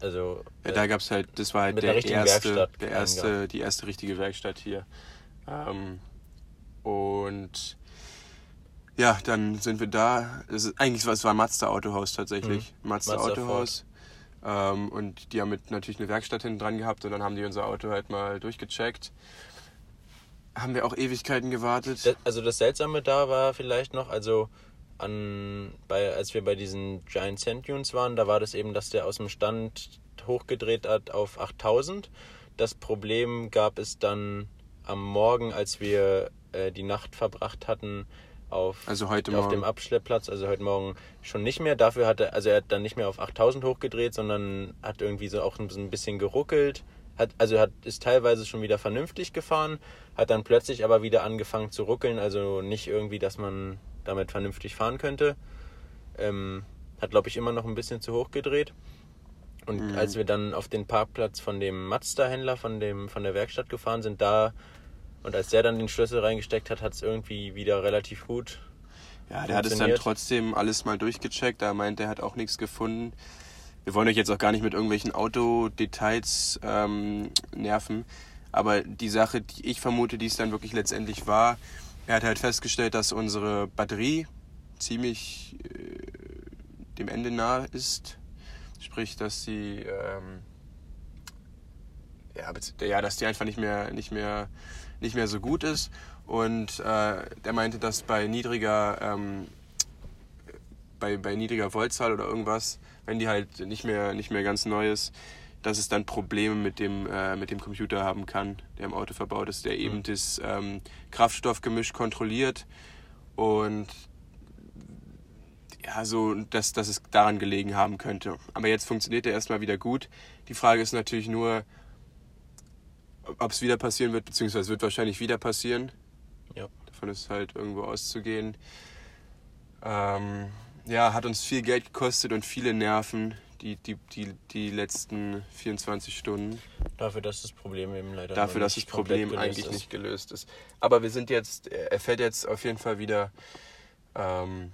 also Ja, da gab's halt, das war halt der erste, Werkstatt der erste, die erste richtige Werkstatt hier. Ähm, und ja, dann sind wir da. Es ist, eigentlich war es war Mazda Autohaus tatsächlich. Mazda, Mhm. Mazda Autohaus. Ähm, und die haben mit natürlich eine Werkstatt hinten dran gehabt und dann haben die unser Auto halt mal durchgecheckt. Haben wir auch Ewigkeiten gewartet. Das, also das Seltsame da war vielleicht noch, also an, bei, als wir bei diesen Giant Sand Dunes waren, da war das eben, dass der aus dem Stand hochgedreht hat auf 8000. Das Problem gab es dann am Morgen, als wir äh, die Nacht verbracht hatten auf, Also heute auf Morgen. dem Abschleppplatz, also heute Morgen schon nicht mehr. Dafür hat er, also er hat dann nicht mehr auf 8000 hochgedreht, sondern hat irgendwie so auch ein bisschen geruckelt, hat, also hat, ist teilweise schon wieder vernünftig gefahren, hat dann plötzlich aber wieder angefangen zu ruckeln, also nicht irgendwie, dass man damit vernünftig fahren könnte. Ähm, hat, glaube ich, immer noch ein bisschen zu hoch gedreht. Und als wir dann auf den Parkplatz von dem Mazda-Händler von, dem, von der Werkstatt gefahren sind, da und als der dann den Schlüssel reingesteckt hat, hat es irgendwie wieder relativ gut. Ja, der hat es dann trotzdem alles mal durchgecheckt. Da meint er, hat auch nichts gefunden. Wir wollen euch jetzt auch gar nicht mit irgendwelchen Autodetails ähm, nerven. Aber die Sache, die ich vermute, die es dann wirklich letztendlich war, er hat halt festgestellt, dass unsere Batterie ziemlich äh, dem Ende nahe ist. Sprich, dass sie ähm, ja, ja, dass die einfach nicht mehr, nicht mehr, nicht mehr so gut ist. Und äh, der meinte, dass bei niedriger, ähm, bei, bei niedriger Voltzahl oder irgendwas, wenn die halt nicht mehr, nicht mehr ganz neu ist, dass es dann Probleme mit dem, äh, mit dem Computer haben kann, der im Auto verbaut ist, der eben das ähm, Kraftstoffgemisch kontrolliert und ja, so, dass, dass es daran gelegen haben könnte. Aber jetzt funktioniert er erstmal wieder gut. Die Frage ist natürlich nur, ob es wieder passieren wird, beziehungsweise wird wahrscheinlich wieder passieren. Ja. Davon ist halt irgendwo auszugehen. Ähm, ja, hat uns viel Geld gekostet und viele Nerven, die, die, die, die letzten 24 Stunden. Dafür, dass das Problem eben leider Dafür, dass das Problem eigentlich ist. nicht gelöst ist. Aber wir sind jetzt, er fährt jetzt auf jeden Fall wieder, ähm,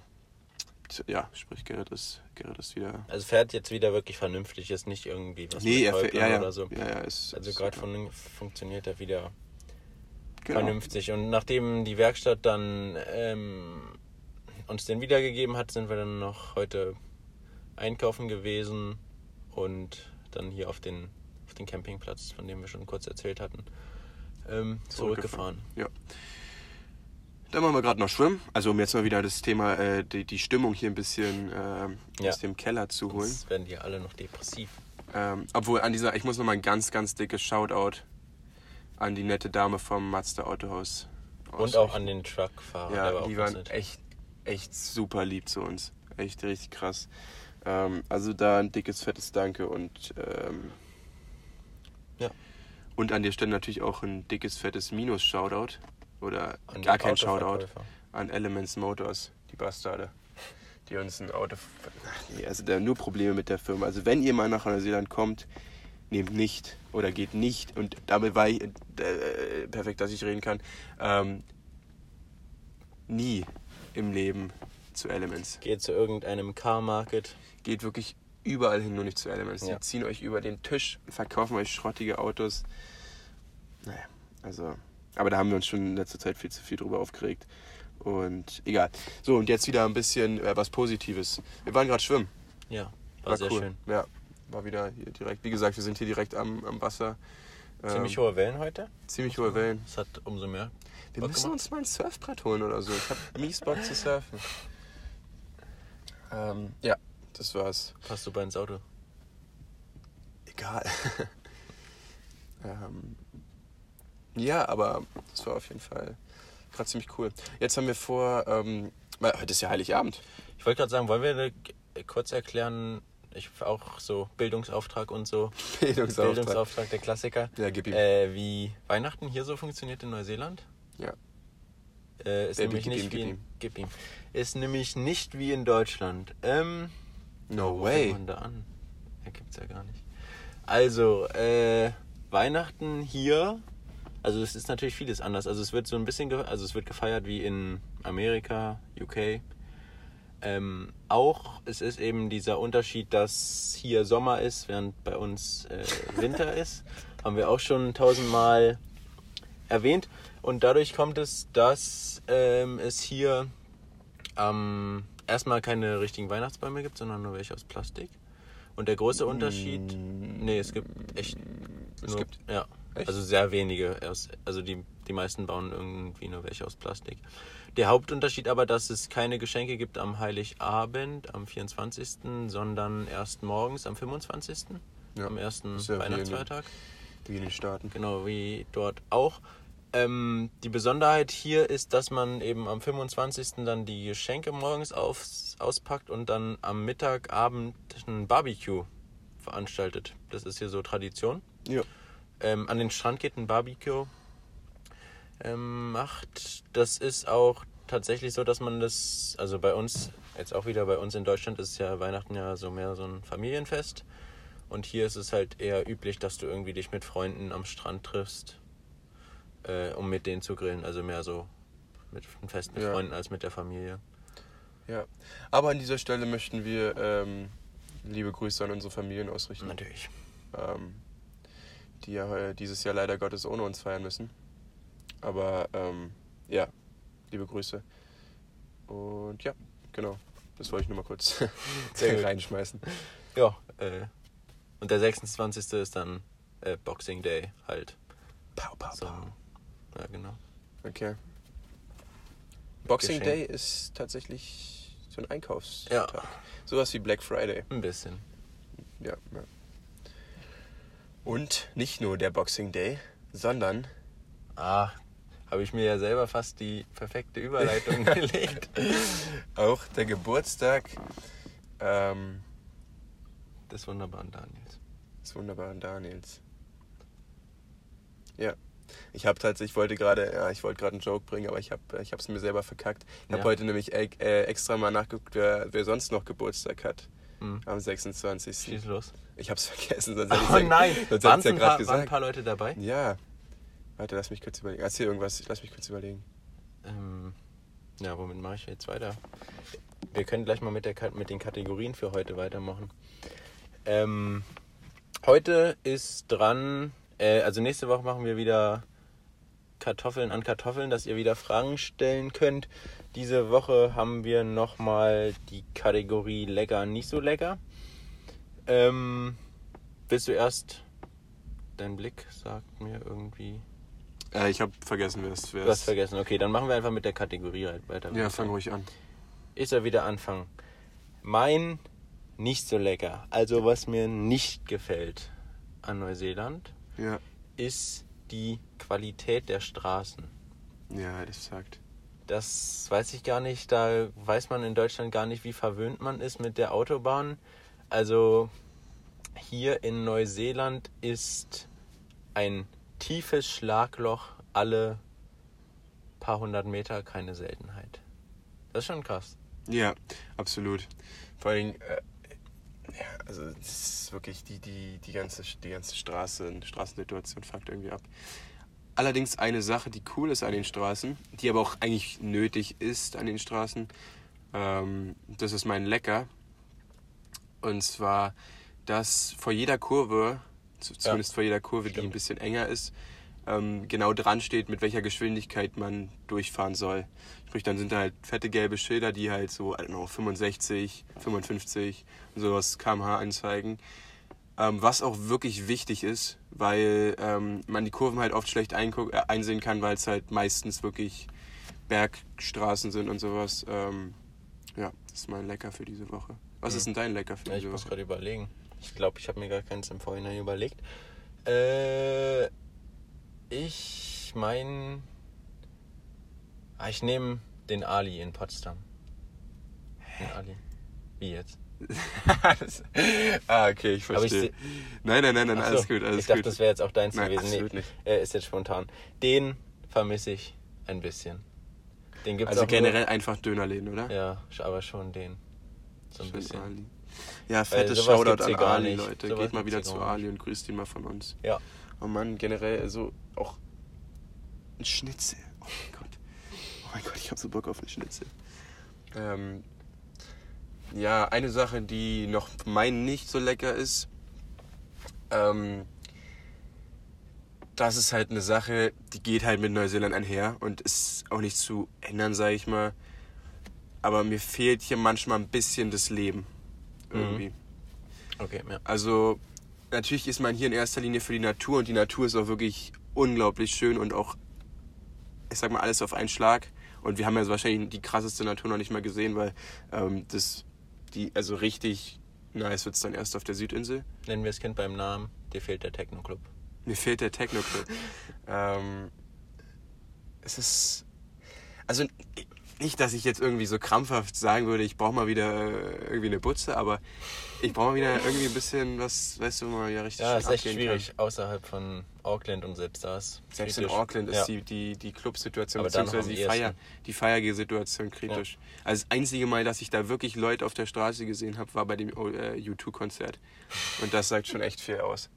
ja, sprich Gerrit ist, Gerrit ist wieder. Also fährt jetzt wieder wirklich vernünftig, ist nicht irgendwie was Nee, er mit fährt, ja, ja, oder so. ja, ja, ist, Also gerade von funktioniert er wieder Genau. vernünftig. Und nachdem die Werkstatt dann ähm, uns den wiedergegeben hat, sind wir dann noch heute einkaufen gewesen und dann hier auf den, auf den Campingplatz, von dem wir schon kurz erzählt hatten, ähm, zurückgefahren. Ja. Dann machen wir gerade noch Schwimmen. Also um jetzt mal wieder das Thema, äh, die, die Stimmung hier ein bisschen ähm, Ja. aus dem Keller zu holen. Jetzt werden die alle noch depressiv. Ähm, obwohl an dieser, ich muss noch mal ein ganz, ganz dickes Shoutout an die nette Dame vom Mazda Autohaus. Und auch an den Truckfahrer. Ja, die waren echt, echt super lieb zu uns. Echt richtig krass. Ähm, also da ein dickes, fettes Danke und ähm, Ja. und an der Stelle natürlich auch ein dickes, fettes Minus-Shoutout. Oder An gar kein Shoutout an Elements Motors, die Bastarde, die uns ein Auto. Ach nee, also da nur Probleme mit der Firma. Also wenn ihr mal nach Neuseeland kommt, nehmt nicht oder geht nicht und damit war ich äh, perfekt, dass ich reden kann. Ähm, nie im Leben zu Elements. Geht zu irgendeinem Car Market. Geht wirklich überall hin, nur nicht zu Elements. Ja. Die ziehen euch über den Tisch, verkaufen euch schrottige Autos. Naja, also. Aber da haben wir uns schon in letzter Zeit viel zu viel drüber aufgeregt. Und egal. So, und jetzt wieder ein bisschen äh, was Positives. Wir waren gerade schwimmen. Ja, war, sehr schön. Ja, war wieder hier direkt. Wie gesagt, wir sind hier direkt am, am Wasser. Ziemlich Ähm, hohe Wellen heute. Ziemlich hohe Wellen. Das hat umso mehr. Wir Bock müssen gemacht. uns mal ein Surfbrett holen oder so. Ich hab <laughs> mies Bock zu surfen. Ähm, ja, das war's. Passt super ins Auto. Egal. <laughs> ähm, ja, aber das war auf jeden Fall gerade ziemlich cool. Jetzt haben wir vor, ähm, weil heute ist ja Heiligabend. Ich wollte gerade sagen, wollen wir äh, kurz erklären, ich auch so Bildungsauftrag und so. Bildungsauftrag. Bildungsauftrag, der Klassiker. Ja, gib ihm. Äh, wie Weihnachten hier so funktioniert in Neuseeland. Ja. Äh, ist Baby, nämlich gib nicht ihm, wie in, gib ihm. Ist nämlich nicht wie in Deutschland. Ähm, No wo way. man da an? Ja, gibt's ja gar nicht. Also, äh, Weihnachten hier, also es ist natürlich vieles anders. Also es wird so ein bisschen, also es wird gefeiert wie in Amerika, UK. Ähm, auch es ist eben dieser Unterschied, dass hier Sommer ist, während bei uns äh, Winter ist. <laughs> Haben wir auch schon tausendmal erwähnt. Und dadurch kommt es, dass ähm, es hier ähm, erstmal keine richtigen Weihnachtsbäume gibt, sondern nur welche aus Plastik. Und der große Unterschied, nee, es gibt echt Es nur, gibt- ja, Echt? also sehr wenige. Also die, die meisten bauen irgendwie nur welche aus Plastik. Der Hauptunterschied aber, dass es keine Geschenke gibt am Heiligabend, am 24., sondern erst morgens am 25., Ja, am ersten Weihnachtsfeiertag. Wie in den Staaten. Genau, wie dort auch. Ähm, die Besonderheit hier ist, dass man eben am 25. dann die Geschenke morgens aufs, auspackt und dann am Mittagabend ein Barbecue veranstaltet. Das ist hier so Tradition. Ja. Ähm, an den Strand geht, ein Barbecue ähm, macht. Das ist auch tatsächlich so, dass man das, also bei uns, jetzt auch wieder bei uns in Deutschland ist ja Weihnachten ja so mehr so ein Familienfest. Und hier ist es halt eher üblich, dass du irgendwie dich mit Freunden am Strand triffst, äh, um mit denen zu grillen. Also mehr so mit ein Fest mit Ja. Freunden als mit der Familie. Ja. Aber an dieser Stelle möchten wir ähm, liebe Grüße an unsere Familien ausrichten, Natürlich. ähm, die ja heu- dieses Jahr leider Gottes ohne uns feiern müssen. Aber ähm, ja, liebe Grüße. Und ja, genau. Das wollte ich nur mal kurz <laughs> <laughs> reinschmeißen. Ja, äh, und der 26. ist dann äh, Boxing Day halt. Pow, pow, So, ja, genau. Okay. Boxing Geschenk. Day ist tatsächlich so ein Einkaufstag. Ja. Sowas wie Black Friday. Ein bisschen. Ja, ja. Und nicht nur der Boxing Day, sondern Ah, habe ich mir ja selber fast die perfekte Überleitung <laughs> gelegt. auch der Geburtstag ähm, Des wunderbaren Daniels. des wunderbaren Daniels. Ja. Ich habe tatsächlich, ich wollte gerade, ja, ich wollte gerade einen Joke bringen, aber ich habe ich es mir selber verkackt. Ich habe Ja. heute nämlich e äh, extra mal nachgeguckt, wer, wer sonst noch Geburtstag hat. Hm. Am 26. Schieß los. Ich hab's vergessen, sonst hätte Oh ja, nein, sonst waren, ja ein gerade paar, waren ein gesagt. paar Leute dabei? Ja. Warte, lass mich kurz überlegen. Erzähl irgendwas, lass mich kurz überlegen. Ähm, ja, womit mache ich jetzt weiter? Wir können gleich mal mit, der, mit den Kategorien für heute weitermachen. Ähm, heute ist dran, äh, also nächste Woche machen wir wieder Kartoffeln an Kartoffeln, dass ihr wieder Fragen stellen könnt. Diese Woche haben wir nochmal die Kategorie lecker, nicht so lecker. Ähm, willst du erst, dein Blick sagt mir irgendwie, Äh, ich habe vergessen, wer es Du hast vergessen. Okay, dann machen wir einfach mit der Kategorie halt weiter. Ja, fang ruhig an. Ich soll wieder anfangen. Mein nicht so lecker, also was mir nicht gefällt an Neuseeland, Ja. ist die Qualität der Straßen. Ja, das sagt. Das weiß ich gar nicht. Da weiß man in Deutschland gar nicht, wie verwöhnt man ist mit der Autobahn. Also hier in Neuseeland ist ein tiefes Schlagloch alle paar hundert Meter keine Seltenheit. Das ist schon krass. Ja, absolut. Vor allem, äh, ja, also das ist wirklich die, die, die ganze, die ganze Straße, Straßensituation fuckt irgendwie ab. Allerdings eine Sache, die cool ist an den Straßen, die aber auch eigentlich nötig ist an den Straßen, ähm, das ist mein Lecker. Und zwar, dass vor jeder Kurve, zu- zumindest vor jeder Kurve, die Stimmt. ein bisschen enger ist, ähm, genau dran steht, mit welcher Geschwindigkeit man durchfahren soll. Sprich, dann sind da halt fette gelbe Schilder, die halt so, I don't know, 65, 55 und sowas kmh anzeigen. Ähm, was auch wirklich wichtig ist, weil ähm, man die Kurven halt oft schlecht äh, einsehen kann, weil es halt meistens wirklich Bergstraßen sind und sowas. Ähm, ja, das ist mein Lecker für diese Woche. Was Mhm. ist denn dein Lecker für Ja, ich diese muss Woche? gerade überlegen. Ich glaube, ich habe mir gar keins im Vorhinein überlegt. Äh, ich mein, ah, ich nehme den Ali in Potsdam. Den Ali. Wie jetzt? Das- <laughs> ah, okay, ich ich verstehe. seh- nein, nein, nein, nein, so, alles gut, alles ich dachte, gut. das wäre jetzt auch deins Nein, gewesen. absolut nee, nicht. äh, ist jetzt spontan. Den vermisse ich ein bisschen. Den gibt's also auch generell einfach Dönerläden, oder? Nur, ja, aber schon den. So ein Schön bisschen. Ali. Ja, fettes Shoutout an Ali. Leute. Sowas Geht mal wieder zu Ali und grüßt ihn mal von uns. Ja. Oh Mann, generell so auch ein Schnitzel. Oh mein Gott. Oh mein Gott, ich habe so Bock auf einen Schnitzel. Ähm, ja, eine Sache, die noch mein nicht so lecker ist, ähm, das ist halt eine Sache, die geht halt mit Neuseeland einher und ist auch nicht zu ändern, sage ich mal. Aber mir fehlt hier manchmal ein bisschen das Leben. Irgendwie. Okay, ja. Also natürlich ist man hier in erster Linie für die Natur und die Natur ist auch wirklich unglaublich schön und auch, ich sag mal, alles auf einen Schlag. Und wir haben ja wahrscheinlich die krasseste Natur noch nicht mal gesehen, weil ähm, das, die, also richtig nice wird's dann erst auf der Südinsel. Nennen wir das Kind beim Namen. Dir fehlt der Techno-Club. Mir fehlt der Techno-Club. <laughs> ähm, es ist, also nicht, dass ich jetzt irgendwie so krampfhaft sagen würde, ich brauche mal wieder äh, irgendwie eine Butze, aber ich brauche mal wieder irgendwie ein bisschen was, weißt du, man ja richtig Ja, ist echt schwierig Kann. außerhalb von Auckland und selbst da ist Selbst in. Auckland ist ja. die, die, die Clubsituation am die. Feier, die Feiergesituation kritisch. Also das einzige Mal, dass ich da wirklich Leute auf der Straße gesehen habe, war bei dem äh, U2-Konzert. Und das sagt schon echt viel aus.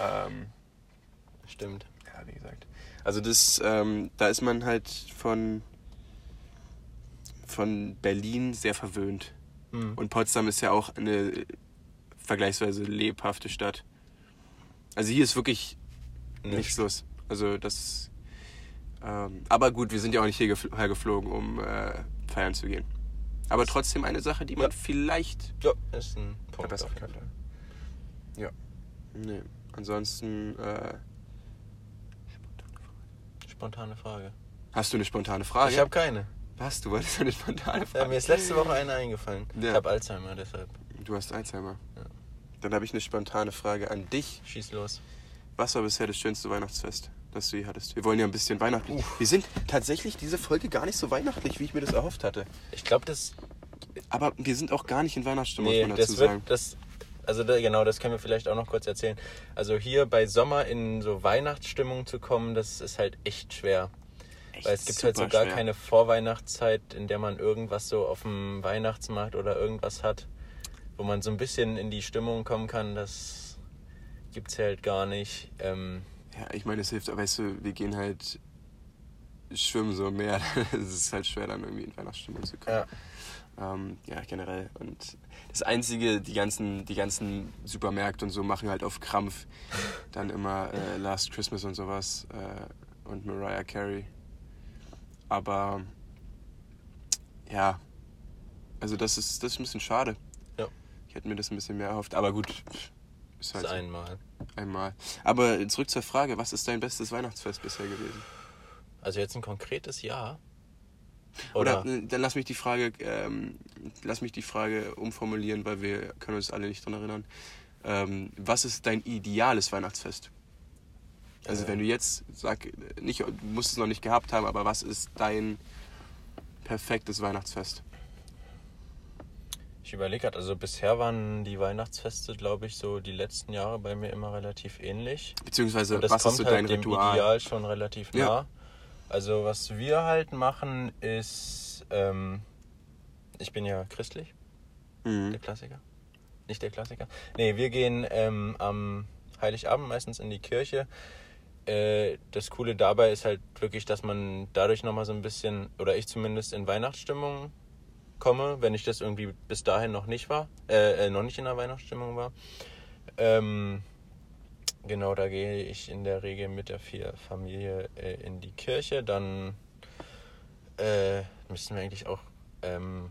Ähm, Stimmt. ja, wie gesagt. Also das, ähm, da ist man halt von, von Berlin sehr verwöhnt. Mhm. Und Potsdam ist ja auch eine vergleichsweise lebhafte Stadt. Also hier ist wirklich nichts los. Also das. Ähm, aber gut, wir sind ja auch nicht hiergef- hergeflogen, um äh, feiern zu gehen. Aber trotzdem eine Sache, die man Ja. vielleicht Ja, ist ein Punkt verbessern auf jeden könnte. Fall. Ja. Nee. Ansonsten. Äh, Spontane Frage. hast du eine spontane Frage? Ich habe keine. Was? Du wolltest eine spontane Ja, Frage? mir ist letzte Woche eine eingefallen. Ja. Ich habe Alzheimer, deshalb. Du hast Alzheimer. Ja. Dann habe ich eine spontane Frage an dich. Schieß los. Was war bisher das schönste Weihnachtsfest, das du je hattest? Wir wollen ja ein bisschen weihnachtlich. Wir sind tatsächlich diese Folge gar nicht so weihnachtlich, wie ich mir das erhofft hatte. Ich glaube, das. Aber wir sind auch gar nicht in Weihnachtsstimmung, Nee, muss man dazu das wird. sagen. Das, also da, genau, das können wir vielleicht auch noch kurz erzählen. Also hier bei Sommer in so Weihnachtsstimmung zu kommen, das ist halt echt schwer. Weil es gibt halt so gar schwer. keine Vorweihnachtszeit, in der man irgendwas so auf dem Weihnachtsmarkt oder irgendwas hat, wo man so ein bisschen in die Stimmung kommen kann. Das gibt's halt gar nicht. Ähm, Ja, ich meine, es hilft, aber weißt du, wir gehen halt schwimmen so im Meer. <laughs> Es ist halt schwer, dann irgendwie in Weihnachtsstimmung zu kommen. ja. Ähm, ja, generell. Und das Einzige, die ganzen, die ganzen Supermärkte und so machen halt auf Krampf dann immer äh, Last Christmas und sowas äh, und Mariah Carey. Aber ja, also das ist, das ist ein bisschen schade. Ja. Ich hätte mir das ein bisschen mehr erhofft. Aber gut, ist halt so. einmal. einmal. Aber zurück zur Frage, was ist dein bestes Weihnachtsfest bisher gewesen? Also jetzt ein konkretes Jahr. Oder, Oder, äh, dann lass mich die Frage, ähm, lass mich die Frage umformulieren, weil wir können uns alle nicht dran erinnern. Ähm, was ist dein ideales Weihnachtsfest? Also wenn du jetzt sag, nicht, du musst es noch nicht gehabt haben, aber was ist dein perfektes Weihnachtsfest? ich überlege gerade, also bisher waren die Weihnachtsfeste, glaube ich, so die letzten Jahre bei mir immer relativ ähnlich. Beziehungsweise was kommt ist so halt dein dem Ritual? Ideal schon relativ Ja. nah. Also was wir halt machen ist, ähm, ich bin ja christlich, der Mhm. Klassiker. Nicht der Klassiker. Nee, wir gehen ähm, am Heiligabend meistens in die Kirche. Äh, das Coole dabei ist halt wirklich, dass man dadurch nochmal so ein bisschen, oder ich zumindest in Weihnachtsstimmung komme, wenn ich das irgendwie bis dahin noch nicht war, äh, äh, noch nicht in der Weihnachtsstimmung war. Ähm, genau, da gehe ich in der Regel mit der vier Familie äh, in die Kirche. Dann äh, müssten wir eigentlich auch ähm,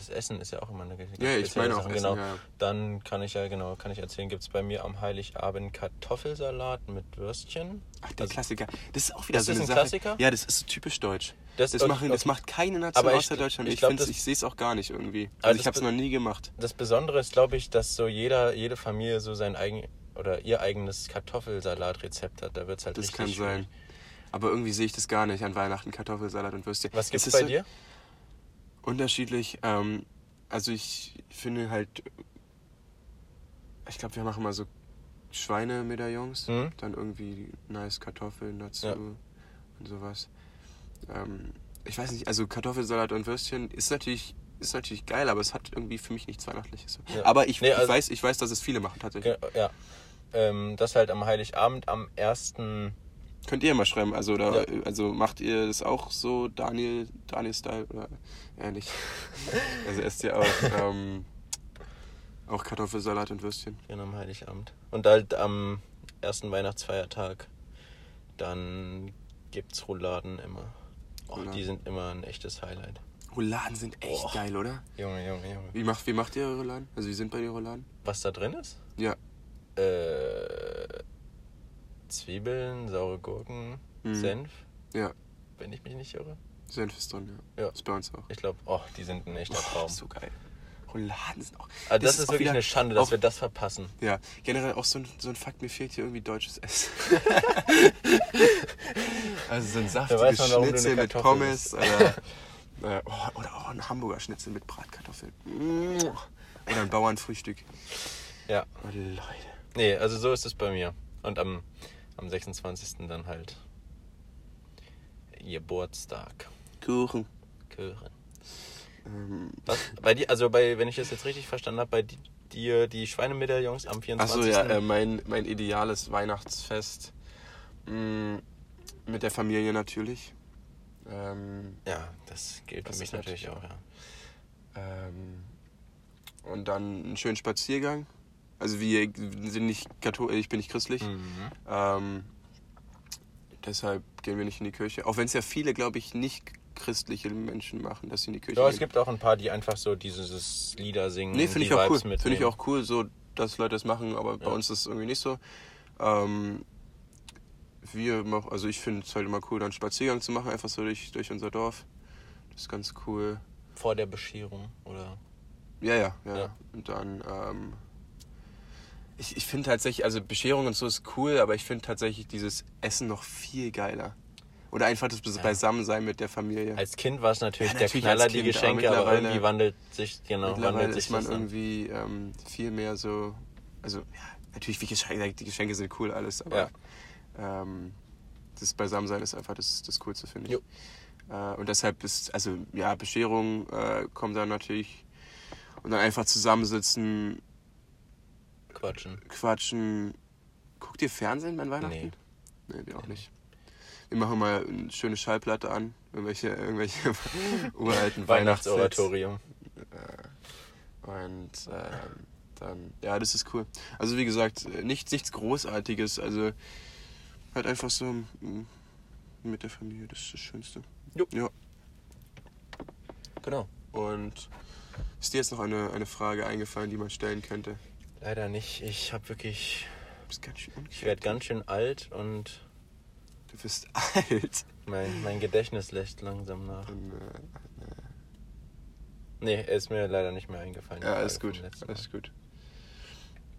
das Essen ist ja auch immer eine ganz Ja, ich meine auch Sache, Essen, genau. ja. Dann kann ich ja genau, kann ich erzählen, gibt es bei mir am Heiligabend Kartoffelsalat mit Würstchen. Ach, der Also- Klassiker. Das ist auch wieder Ist so das eine ein Sache. Klassiker? Ja, das ist so typisch deutsch. Das- Das, okay, machen, das okay. macht keine Nation Aber ich- außer Deutschland. ich Ich, das- ich sehe es auch gar nicht irgendwie. Aber Also ich das habe es noch nie gemacht. Das Besondere ist, glaube ich, dass so jeder, jede Familie so sein eigen oder ihr eigenes Kartoffelsalatrezept hat. Da wird es halt Das richtig kann schwierig. sein. Aber irgendwie sehe ich das gar nicht an Weihnachten, Kartoffelsalat und Würstchen. Was gibt's Es ist bei so dir? Unterschiedlich. Ähm, also ich finde halt, ich glaube, wir machen mal so Schweinemedaillons, Mhm. dann irgendwie nice Kartoffeln dazu Ja. und sowas. Ähm, ich weiß nicht, also Kartoffelsalat und Würstchen ist natürlich ist natürlich geil, aber es hat irgendwie für mich nichts Weihnachtliches. Ja. Aber ich, Nee, ich, also- weiß, ich weiß, dass es viele machen tatsächlich. Ja. Ähm, das halt am Heiligabend, am ersten. Könnt ihr mal schreiben, also oder Ja. also macht ihr das auch so Daniel Daniel Style oder ähnlich? <laughs> also esst ihr auch ähm, auch Kartoffelsalat und Würstchen? Genau, am Heiligabend. Und halt am ersten Weihnachtsfeiertag, dann gibt's Rouladen immer. Rouladen. die sind immer ein echtes Highlight. Rouladen sind echt Boah. geil, oder? Junge, Junge, Junge. Wie macht wie macht ihr eure Rouladen? Also wie sind bei dir Rouladen? Was da drin ist? Ja. Äh, Zwiebeln, saure Gurken, Mhm. Senf, Ja, wenn ich mich nicht irre. Senf ist drin, ja. Ja. Ist bei uns auch. Ich glaube, oh, die sind ein echter Oh, Traum. so geil. Rouladen sind auch. Also das, ist, auch wirklich wieder eine Schande, dass auch- wir das verpassen. Ja, generell auch so ein, so ein Fakt, mir fehlt hier irgendwie deutsches Essen. <laughs> also so ein saftiges man, Schnitzel mit Pommes oder <laughs> Äh, oh, oder auch ein Hamburger Schnitzel mit Bratkartoffeln. Oder ein Bauernfrühstück. Ja. Oh, Leute. Nee, also so ist es bei mir. Und am, am 26. dann halt Geburtstag. Kuchen. Kuchen. Ähm, Was? Bei dir, also bei, wenn ich das jetzt richtig verstanden habe, bei di- dir die Schweinemedaillons am 24. Achso, ja, äh, mein, mein ideales Weihnachtsfest. Mm, mit der Familie natürlich. Ähm, ja, das gilt für mich natürlich auch, ja. ähm, und dann einen schönen Spaziergang. Also wir sind nicht katholisch, ich bin nicht christlich. Mhm. Ähm, deshalb gehen wir nicht in die Kirche. Auch wenn es ja viele, glaube ich, nicht christliche Menschen machen, dass sie in die Kirche Ja, gehen. es gibt auch ein paar, die einfach so dieses Lieder singen. Nee, finde ich auch cool. Vibes Finde ich auch cool, so dass Leute das machen, aber bei Ja. uns ist es irgendwie nicht so. Ähm, wir machen, also ich finde es halt immer cool, dann einen Spaziergang zu machen, einfach so durch, durch unser Dorf. Das ist ganz cool. Vor der Bescherung, oder? Ja, ja, ja. Ja. Und dann, ähm, ich, ich finde tatsächlich, also Bescherung und so ist cool, aber ich finde tatsächlich dieses Essen noch viel geiler. Oder einfach das Ja. Beisammensein mit der Familie. Als Kind war es natürlich Ja, der natürlich Knaller, als die Kind, aber Geschenke, aber, mittlerweile- irgendwie wandelt sich, genau, Mittlerweile wandelt sich ist man irgendwie ähm, viel mehr so, also ja, natürlich wie Geschenke, die Geschenke sind cool alles, aber ähm, das Beisammensein ist einfach das, das Coolste, finde ich. Äh, und deshalb ist, also ja, Bescherung äh, kommt dann natürlich und dann einfach zusammensitzen, Quatschen. quatschen. Guckt ihr Fernsehen beim Weihnachten? Nee. Nee, wir auch Nee. nicht. Wir machen mal eine schöne Schallplatte an, irgendwelche, irgendwelche <laughs> uralten. Weihnachtsoratorium. Und ähm, dann, ja, das ist cool. Also wie gesagt, nichts, nichts Großartiges. Also halt einfach so mit der Familie, das ist das Schönste. Jo. Ja. Genau. Und ist dir jetzt noch eine, eine Frage eingefallen, die man stellen könnte? Leider nicht. Ich habe wirklich. Ich werde ganz schön alt und Du bist <laughs> alt. mein, mein Gedächtnis lässt langsam nach. Dann, äh, Nee, er ist mir leider nicht mehr eingefallen. ja, alles vom gut. Alles gut.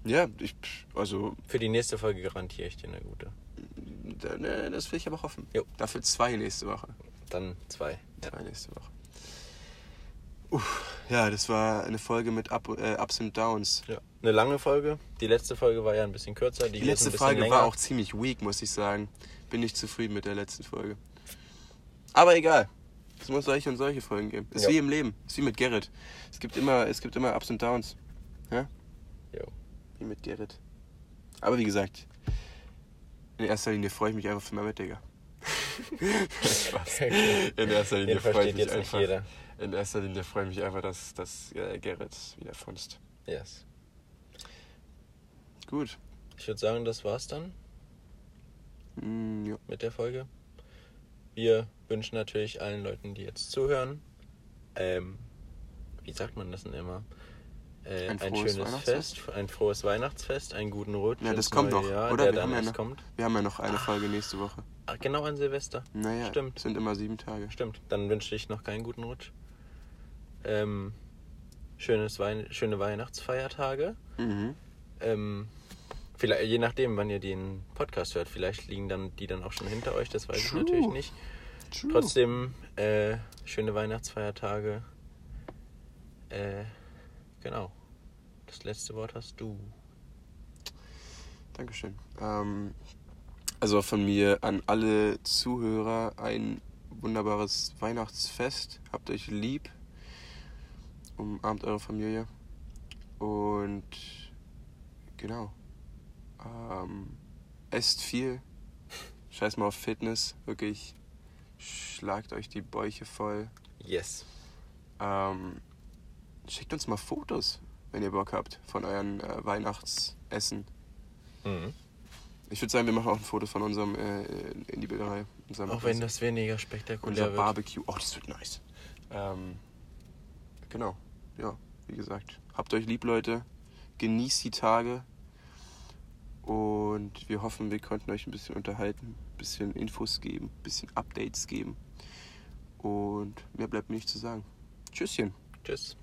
Ja, ich, also. Für die nächste Folge garantiere ich dir eine gute. ne, das will ich aber hoffen. Jo. Dafür zwei nächste Woche. Dann zwei. Ja. Zwei nächste Woche. Uff, ja, das war eine Folge mit Up, äh, Ups und Downs. ja. Eine lange Folge. Die letzte Folge war ja ein bisschen kürzer. Die, Die letzte Folge länger. war auch ziemlich weak, muss ich sagen. Bin nicht zufrieden mit der letzten Folge. Aber egal. Es muss solche und solche Folgen geben. Ist Ja. wie im Leben. Ist wie mit Gerrit. Es gibt immer, es gibt immer Ups und Downs. Ja? Jo. Wie mit Gerrit. Aber wie gesagt, in erster Linie freue ich mich einfach für Mehmet, Digga. Spaß. <laughs> In erster Linie freue ich mich einfach. In erster Linie freue ich mich einfach, dass, dass äh, Gerrit wieder funzt. Yes. Gut. Ich würde sagen, das war's dann Mm, ja. mit der Folge. Wir wünschen natürlich allen Leuten, die jetzt zuhören, ähm, wie sagt man das denn immer? Äh, Ein ein, schönes? Fest, ein frohes Weihnachtsfest, einen guten Rutsch. Ja, das kommt noch, Jahr, oder? Der Wir dann haben, ja noch, kommt. wir haben ja noch eine Folge nächste Woche. Ach, genau an Silvester. Naja, Stimmt. es sind immer sieben Tage. Stimmt. Dann wünsche ich noch keinen guten Rutsch. Ähm, schönes Wein schöne Weihnachtsfeiertage. Mhm. Ähm, vielleicht, je nachdem, wann ihr den Podcast hört, vielleicht liegen dann die dann auch schon hinter euch, das weiß True. ich natürlich nicht. True. Trotzdem äh, schöne Weihnachtsfeiertage. Äh, genau. Das letzte Wort hast du. Dankeschön. Ähm, also von mir an alle Zuhörer ein wunderbares Weihnachtsfest. Habt euch lieb. Umarmt eure Familie. Und genau. Ähm, esst viel. Scheiß mal auf Fitness. Wirklich. Schlagt euch die Bäuche voll. Yes. Ähm, schickt uns mal Fotos, wenn ihr Bock habt, von euren äh, Weihnachtsessen. Mhm. Ich würde sagen, wir machen auch ein Foto von unserem äh, in die Bilderei. Auch wenn das weniger spektakulär unser wird. Barbecue. Oh, das wird nice. Ähm, genau. Ja, wie gesagt. Habt euch lieb, Leute. Genießt die Tage. Und wir hoffen, wir konnten euch ein bisschen unterhalten, ein bisschen Infos geben, ein bisschen Updates geben. Und mehr bleibt mir nicht zu sagen. Tschüsschen. Tschüss.